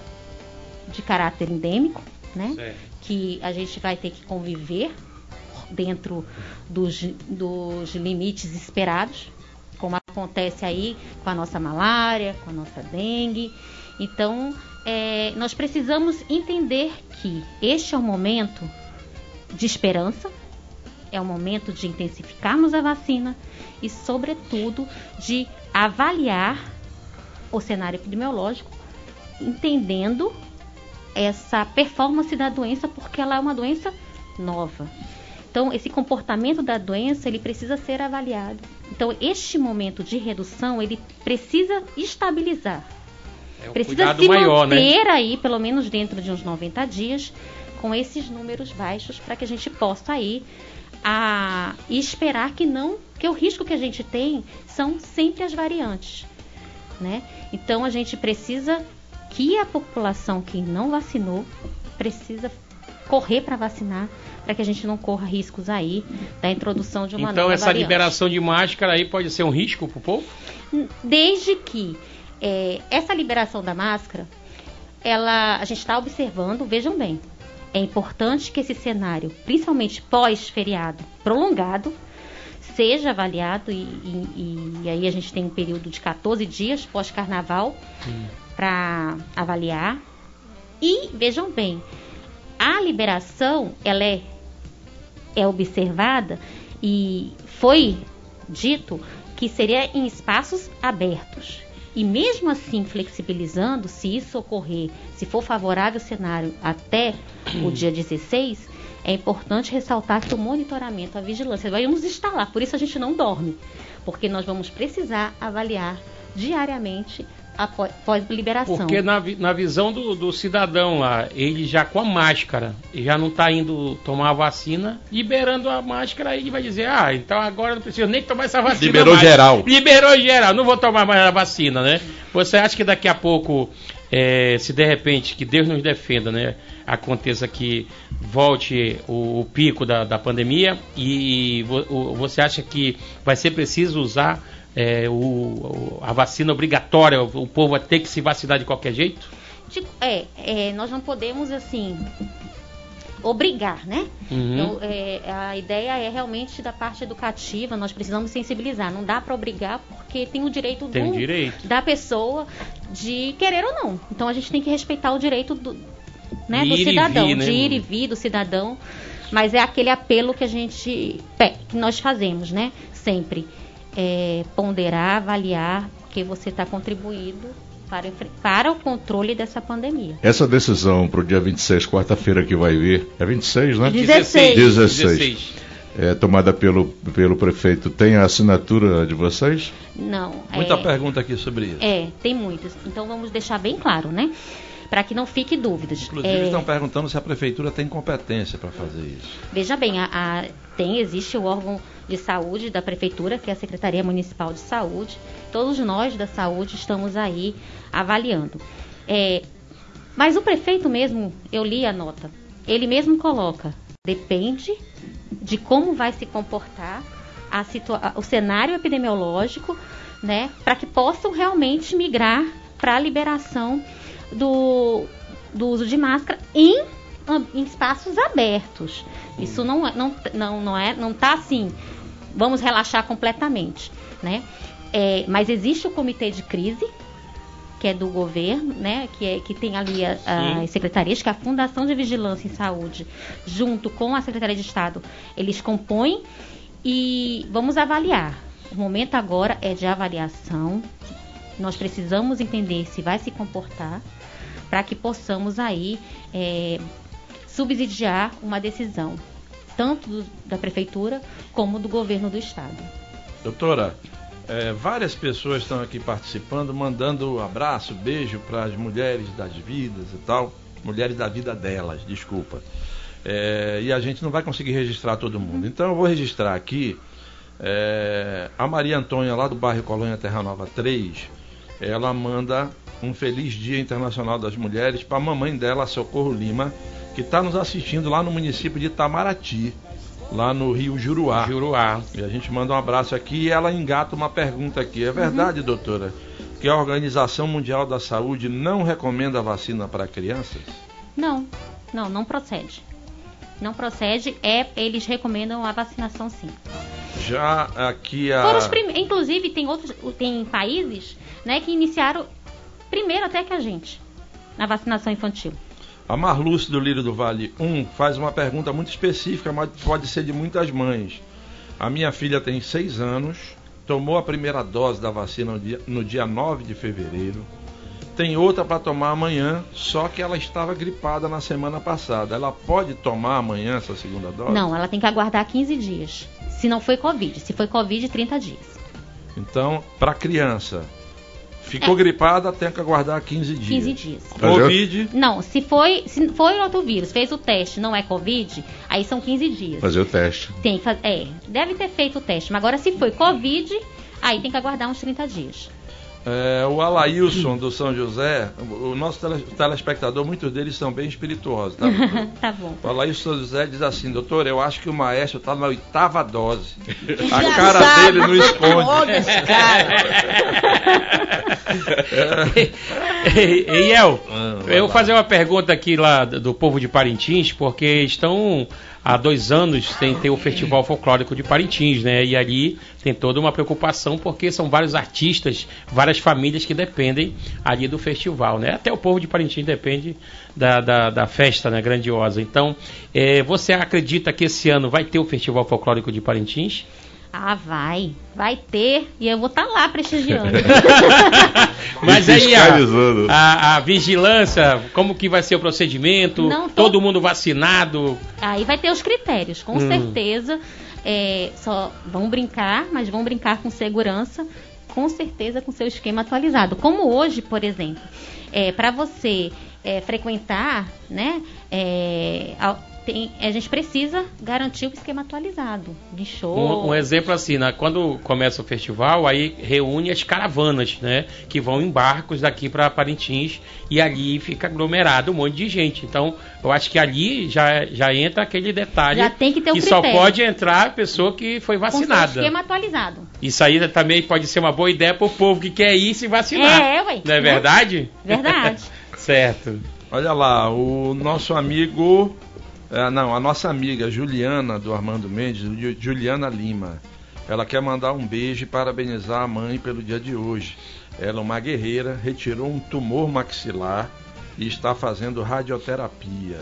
de caráter endêmico, né? Certo. Que a gente vai ter que conviver dentro dos, dos limites esperados, como acontece aí com a nossa malária, com a nossa dengue. Então, é, nós precisamos entender que este é um momento de esperança, é o momento de intensificarmos a vacina e, sobretudo, de avaliar o cenário epidemiológico, entendendo essa performance da doença, porque ela é uma doença nova. Então, esse comportamento da doença, ele precisa ser avaliado. Então, este momento de redução, ele precisa estabilizar. É Precisa se maior, né? manter aí, pelo menos dentro de uns 90 dias, com esses números baixos, para que a gente possa aí a, e esperar que não, que o risco que a gente tem são sempre as variantes, né? Então a gente precisa que a população que não vacinou precisa correr para vacinar, para que a gente não corra riscos aí da introdução de uma Então nova essa variante. liberação de máscara aí pode ser um risco pro povo? Desde que é, essa liberação da máscara, ela, a gente está observando, vejam bem, é importante que esse cenário, principalmente pós-feriado prolongado, seja avaliado e, e- e aí a gente tem um período de 14 dias pós-carnaval para avaliar. E vejam bem, a liberação ela é, é observada e foi dito que seria em espaços abertos. E mesmo assim, flexibilizando, se isso ocorrer, se for favorável o cenário até o dia 16, é importante ressaltar que o monitoramento, a vigilância, vamos estar lá, por isso a gente não dorme, porque nós vamos precisar avaliar diariamente após pós-liberação. Porque na, na visão do, do cidadão lá, ele já com a máscara, já não está indo tomar a vacina, liberando a máscara, ele vai dizer, ah, então agora não preciso nem tomar essa vacina Liberou mais. geral. Liberou geral, não vou tomar mais a vacina, né? Você acha que daqui a pouco, eh, se de repente, que Deus nos defenda, né? Aconteça que volte o, o pico da, da pandemia e vo- o- você acha que vai ser preciso usar eh, o- a vacina obrigatória, o, povo vai ter que se vacinar de qualquer jeito? É, é, nós não podemos, assim, obrigar, né? Uhum. Então, é, a ideia é realmente da parte educativa, nós precisamos sensibilizar. Não dá para obrigar, porque tem o direito, Tem do- direito. da pessoa de querer ou não. Então, a gente tem que respeitar o direito do, né, do cidadão, vir, né? de ir e vir do cidadão. Mas é aquele apelo que a gente, que nós fazemos, né? Sempre. É, ponderar, avaliar, porque você está contribuindo para, para o controle dessa pandemia. Essa decisão para o dia 26, quarta-feira que vai vir, é 26, né? 16. 16. É tomada pelo, pelo prefeito. Tem a assinatura de vocês? Não. Muita é, pergunta aqui sobre isso. É, tem muitas. Então vamos deixar bem claro, né? Para que não fique dúvidas. Inclusive, É, estão perguntando se a prefeitura tem competência para fazer isso. Veja bem, a, a- tem, existe o órgão de saúde da prefeitura, que é a Secretaria Municipal de Saúde. Todos nós da saúde estamos aí avaliando. É, mas o prefeito mesmo, eu li a nota, ele mesmo coloca, depende de como vai se comportar o cenário epidemiológico, né, para que possam realmente migrar para a liberação do, do uso de máscara em, em espaços abertos. Isso não é- não não não é não está assim. Vamos relaxar completamente, né? É, mas existe o comitê de crise que é do governo, né, que, é, que tem ali a- as secretarias, que é a Fundação de Vigilância em Saúde, junto com a Secretaria de Estado, eles compõem e vamos avaliar. O momento agora é de avaliação. Nós precisamos entender se vai se comportar para que possamos aí é, subsidiar uma decisão, tanto do- da prefeitura como do governo do estado. Doutora, é, várias pessoas estão aqui participando, mandando abraço, beijo para as mulheres das vidas e tal. Mulheres da vida delas, desculpa. É, e a gente não vai conseguir registrar todo mundo. Então eu vou registrar aqui é, a Maria Antônia, lá do bairro Colônia Terra Nova 3. Ela manda um feliz Dia Internacional das Mulheres para a mamãe dela, Socorro Lima, que está nos assistindo lá no município de Itamaraty, lá no Rio Juruá. Juruá. E a gente manda um abraço aqui e ela engata uma pergunta aqui. É verdade, doutora, que a Organização Mundial da Saúde não recomenda vacina para crianças? Não, não, não procede. Não procede, é, eles recomendam a vacinação sim. Já aqui a. Prime- Inclusive, tem outros, tem países né, que iniciaram primeiro até que a gente na vacinação infantil. A Marluce do Lírio do Vale 1 faz uma pergunta muito específica, mas pode ser de muitas mães. A minha filha tem 6 anos, tomou a primeira dose da vacina no dia, no dia 9 de fevereiro. Tem outra para tomar amanhã, só que ela estava gripada na semana passada. Ela pode tomar amanhã essa segunda dose? Não, ela tem que aguardar 15 dias. Se não foi Covid. Se foi Covid, 30 dias. Então, para criança, ficou gripada, tem que aguardar 15 dias. 15 dias. Covid, Não, se foi, se foi outro vírus, fez o teste, não é Covid, aí são 15 dias. Fazer o teste. Tem que fazer, é, deve ter feito o teste, mas agora se foi Covid, aí tem que aguardar uns 30 dias. É, o Alailson do São José, o nosso tele- telespectador, muitos deles são bem espirituosos. Tá? tá bom. O Alailson São José diz assim, doutor, eu acho que o maestro está na oitava dose. A cara dele não esconde. Olha esse cara. Ei, El, Ah, eu vou fazer uma pergunta aqui lá do do povo de Parintins, porque estão há dois anos tem, tem o Festival Folclórico de Parintins, né? E ali tem toda uma preocupação, porque são vários artistas, várias famílias que dependem ali do festival, né? Até o povo de Parintins depende da, da, da festa né, grandiosa. Então, eh, você acredita que esse ano vai ter o Festival Folclórico de Parintins? Ah, vai. Vai ter. E eu vou estar lá prestigiando. Mas aí a, a, a vigilância, como que vai ser o procedimento? Não tô- Todo mundo vacinado? Aí vai ter os critérios, com Hum. certeza. é, só vão brincar, mas vão brincar com segurança, com certeza com seu esquema atualizado. Como hoje, por exemplo, para você é, frequentar, né? é, a, tem- a gente precisa garantir o esquema atualizado de show. Um, um exemplo assim, né? quando começa o festival, aí reúne as caravanas, né? Que vão em barcos daqui para Parintins e ali fica aglomerado um monte de gente. Então, eu acho que ali já, já entra aquele detalhe Já tem que ter o só critério. pode entrar a pessoa que foi com vacinada. esquema atualizado. Isso aí também pode ser uma boa ideia para o povo que quer ir se vacinar. É, ué. Não é verdade? Verdade. certo. Olha lá, o nosso amigo. É, não, a nossa amiga Juliana do Armando Mendes, Ju- Juliana Lima. Ela quer mandar um beijo e parabenizar a mãe pelo dia de hoje. Ela é uma guerreira, retirou um tumor maxilar e está fazendo radioterapia.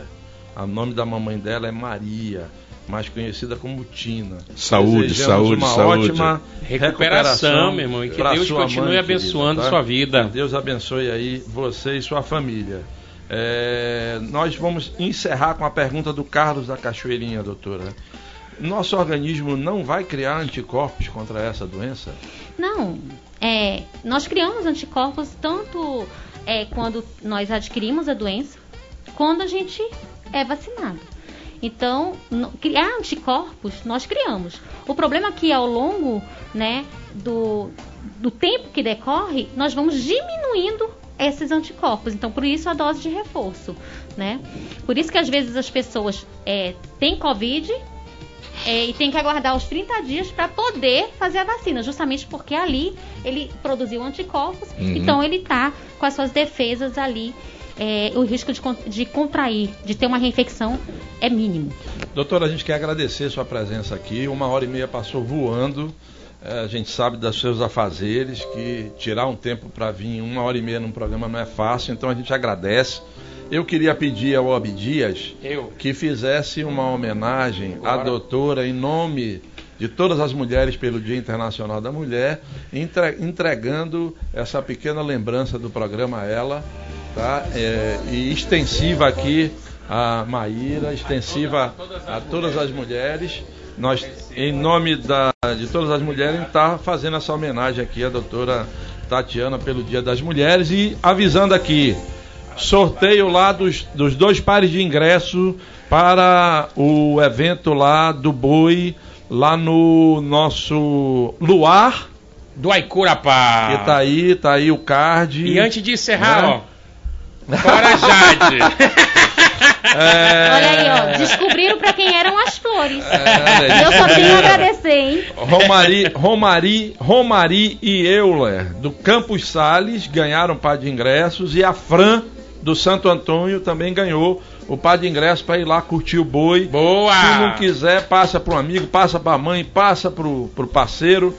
O nome da mamãe dela é Maria, mais conhecida como Tina. Saúde, Desejamos saúde, uma saúde. ótima Recuperação, meu irmão, e que Deus continue mãe, abençoando querida, tá? sua vida. Que Deus abençoe aí você e sua família. É, nós vamos encerrar com a pergunta do Carlos da Cachoeirinha, doutora. Nosso organismo não vai criar anticorpos contra essa doença? Não, é, nós criamos anticorpos tanto é, quando nós adquirimos a doença, quando a gente é vacinado. Então, no- criar anticorpos nós criamos. O problema é que ao longo né, do, do tempo que decorre, nós vamos diminuindo esses anticorpos. Então, por isso a dose de reforço. Né? Por isso que às vezes as pessoas é, têm Covid é, e tem que aguardar os 30 dias para poder fazer a vacina, justamente porque ali ele produziu anticorpos, Uhum. então ele está com as suas defesas ali. é, o risco de, de contrair, de ter uma reinfecção é mínimo. Doutora, a gente quer agradecer sua presença aqui. Uma hora e meia passou voando. É, a gente sabe dos seus afazeres, que tirar um tempo para vir uma hora e meia num programa não é fácil, então a gente agradece. Eu queria pedir ao Abdias Eu. que fizesse uma homenagem à Agora. doutora em nome de todas as mulheres pelo Dia Internacional da Mulher, entre- entregando essa pequena lembrança do programa a ela, tá? É, e extensiva aqui a Maíra, extensiva a todas as mulheres. Nós, em nome da- de todas as mulheres, está fazendo essa homenagem aqui à doutora Tatiana pelo Dia das Mulheres e avisando aqui, sorteio lá dos, dos dois pares de ingresso para o evento lá do Boi, lá no nosso Luar, Do Aicurapá. que tá aí, tá aí o card. E antes de encerrar, Né? ó. Fora Jade. É, Olha aí, ó, descobriram para quem eram as flores. É, E eu só tenho a agradecer, hein? Romari, Romari, Romari e Euler do Campos Sales ganharam par de ingressos e a Fran do Santo Antônio também ganhou o par de ingressos para ir lá curtir o boi. Boa! Se não quiser, passa para um amigo, passa para a mãe, passa para o parceiro.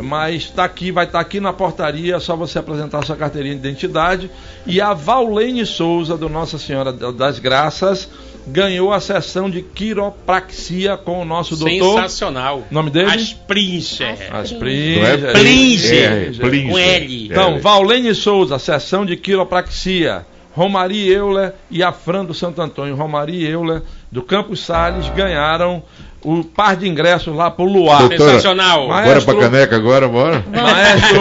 Mas está aqui, vai estar aqui na portaria, é só você apresentar sua carteirinha de identidade. E a Vaulene Souza, do Nossa Senhora das Graças, ganhou a sessão de quiropraxia com o nosso doutor. Sensacional. O nome dele? Aspringer. As Não Pringes. é. É, Plinge. Com L. Então, É. Vaulene Souza, sessão de quiropraxia. Romari Euler e a Fran do Santo Antônio. Romari Euler do Campos Sales ganharam o par de ingressos lá pro Luar. Doutor. Sensacional. Mas- Bora pra caneca agora, bora? Maestro,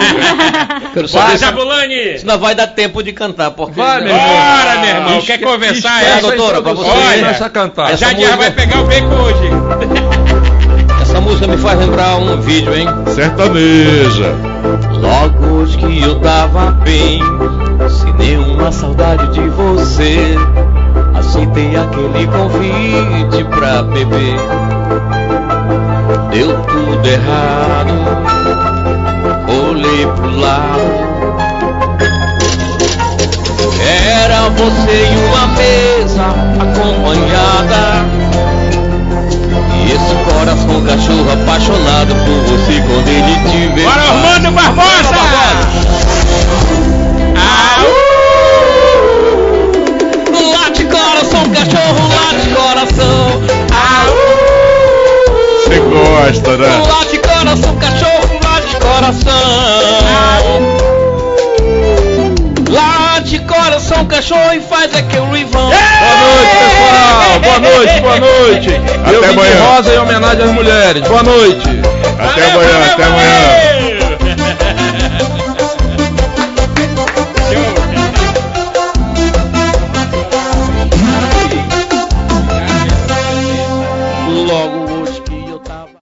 Quero saber Jabulani. se não vai dar tempo de cantar. Porque vai, meu irmão. Bora, meu irmão. Quer conversar, é, doutora, pra você. Olha, começa a cantar. essa já música- vai pegar o beco hoje. Essa música me faz lembrar um vídeo, hein? Sertaneja. Logo hoje que eu tava bem, sem nenhuma saudade de você. Aceitei aquele convite pra beber. Deu tudo errado, olhei pro lado. Era você em uma mesa acompanhada. E esse coração cachorro apaixonado por você quando ele te vê. Bora, Armando Barbosa. Late coração, cachorro, restaurante. Um lá de coração, cachorro, lá de coração. Lá de coração, cachorro e faz aquele rivão. Boa noite, pessoal. Boa noite, boa noite. Até Eu amanhã. Rosa em homenagem às mulheres. Boa noite. Até aê, amanhã, até amanhã.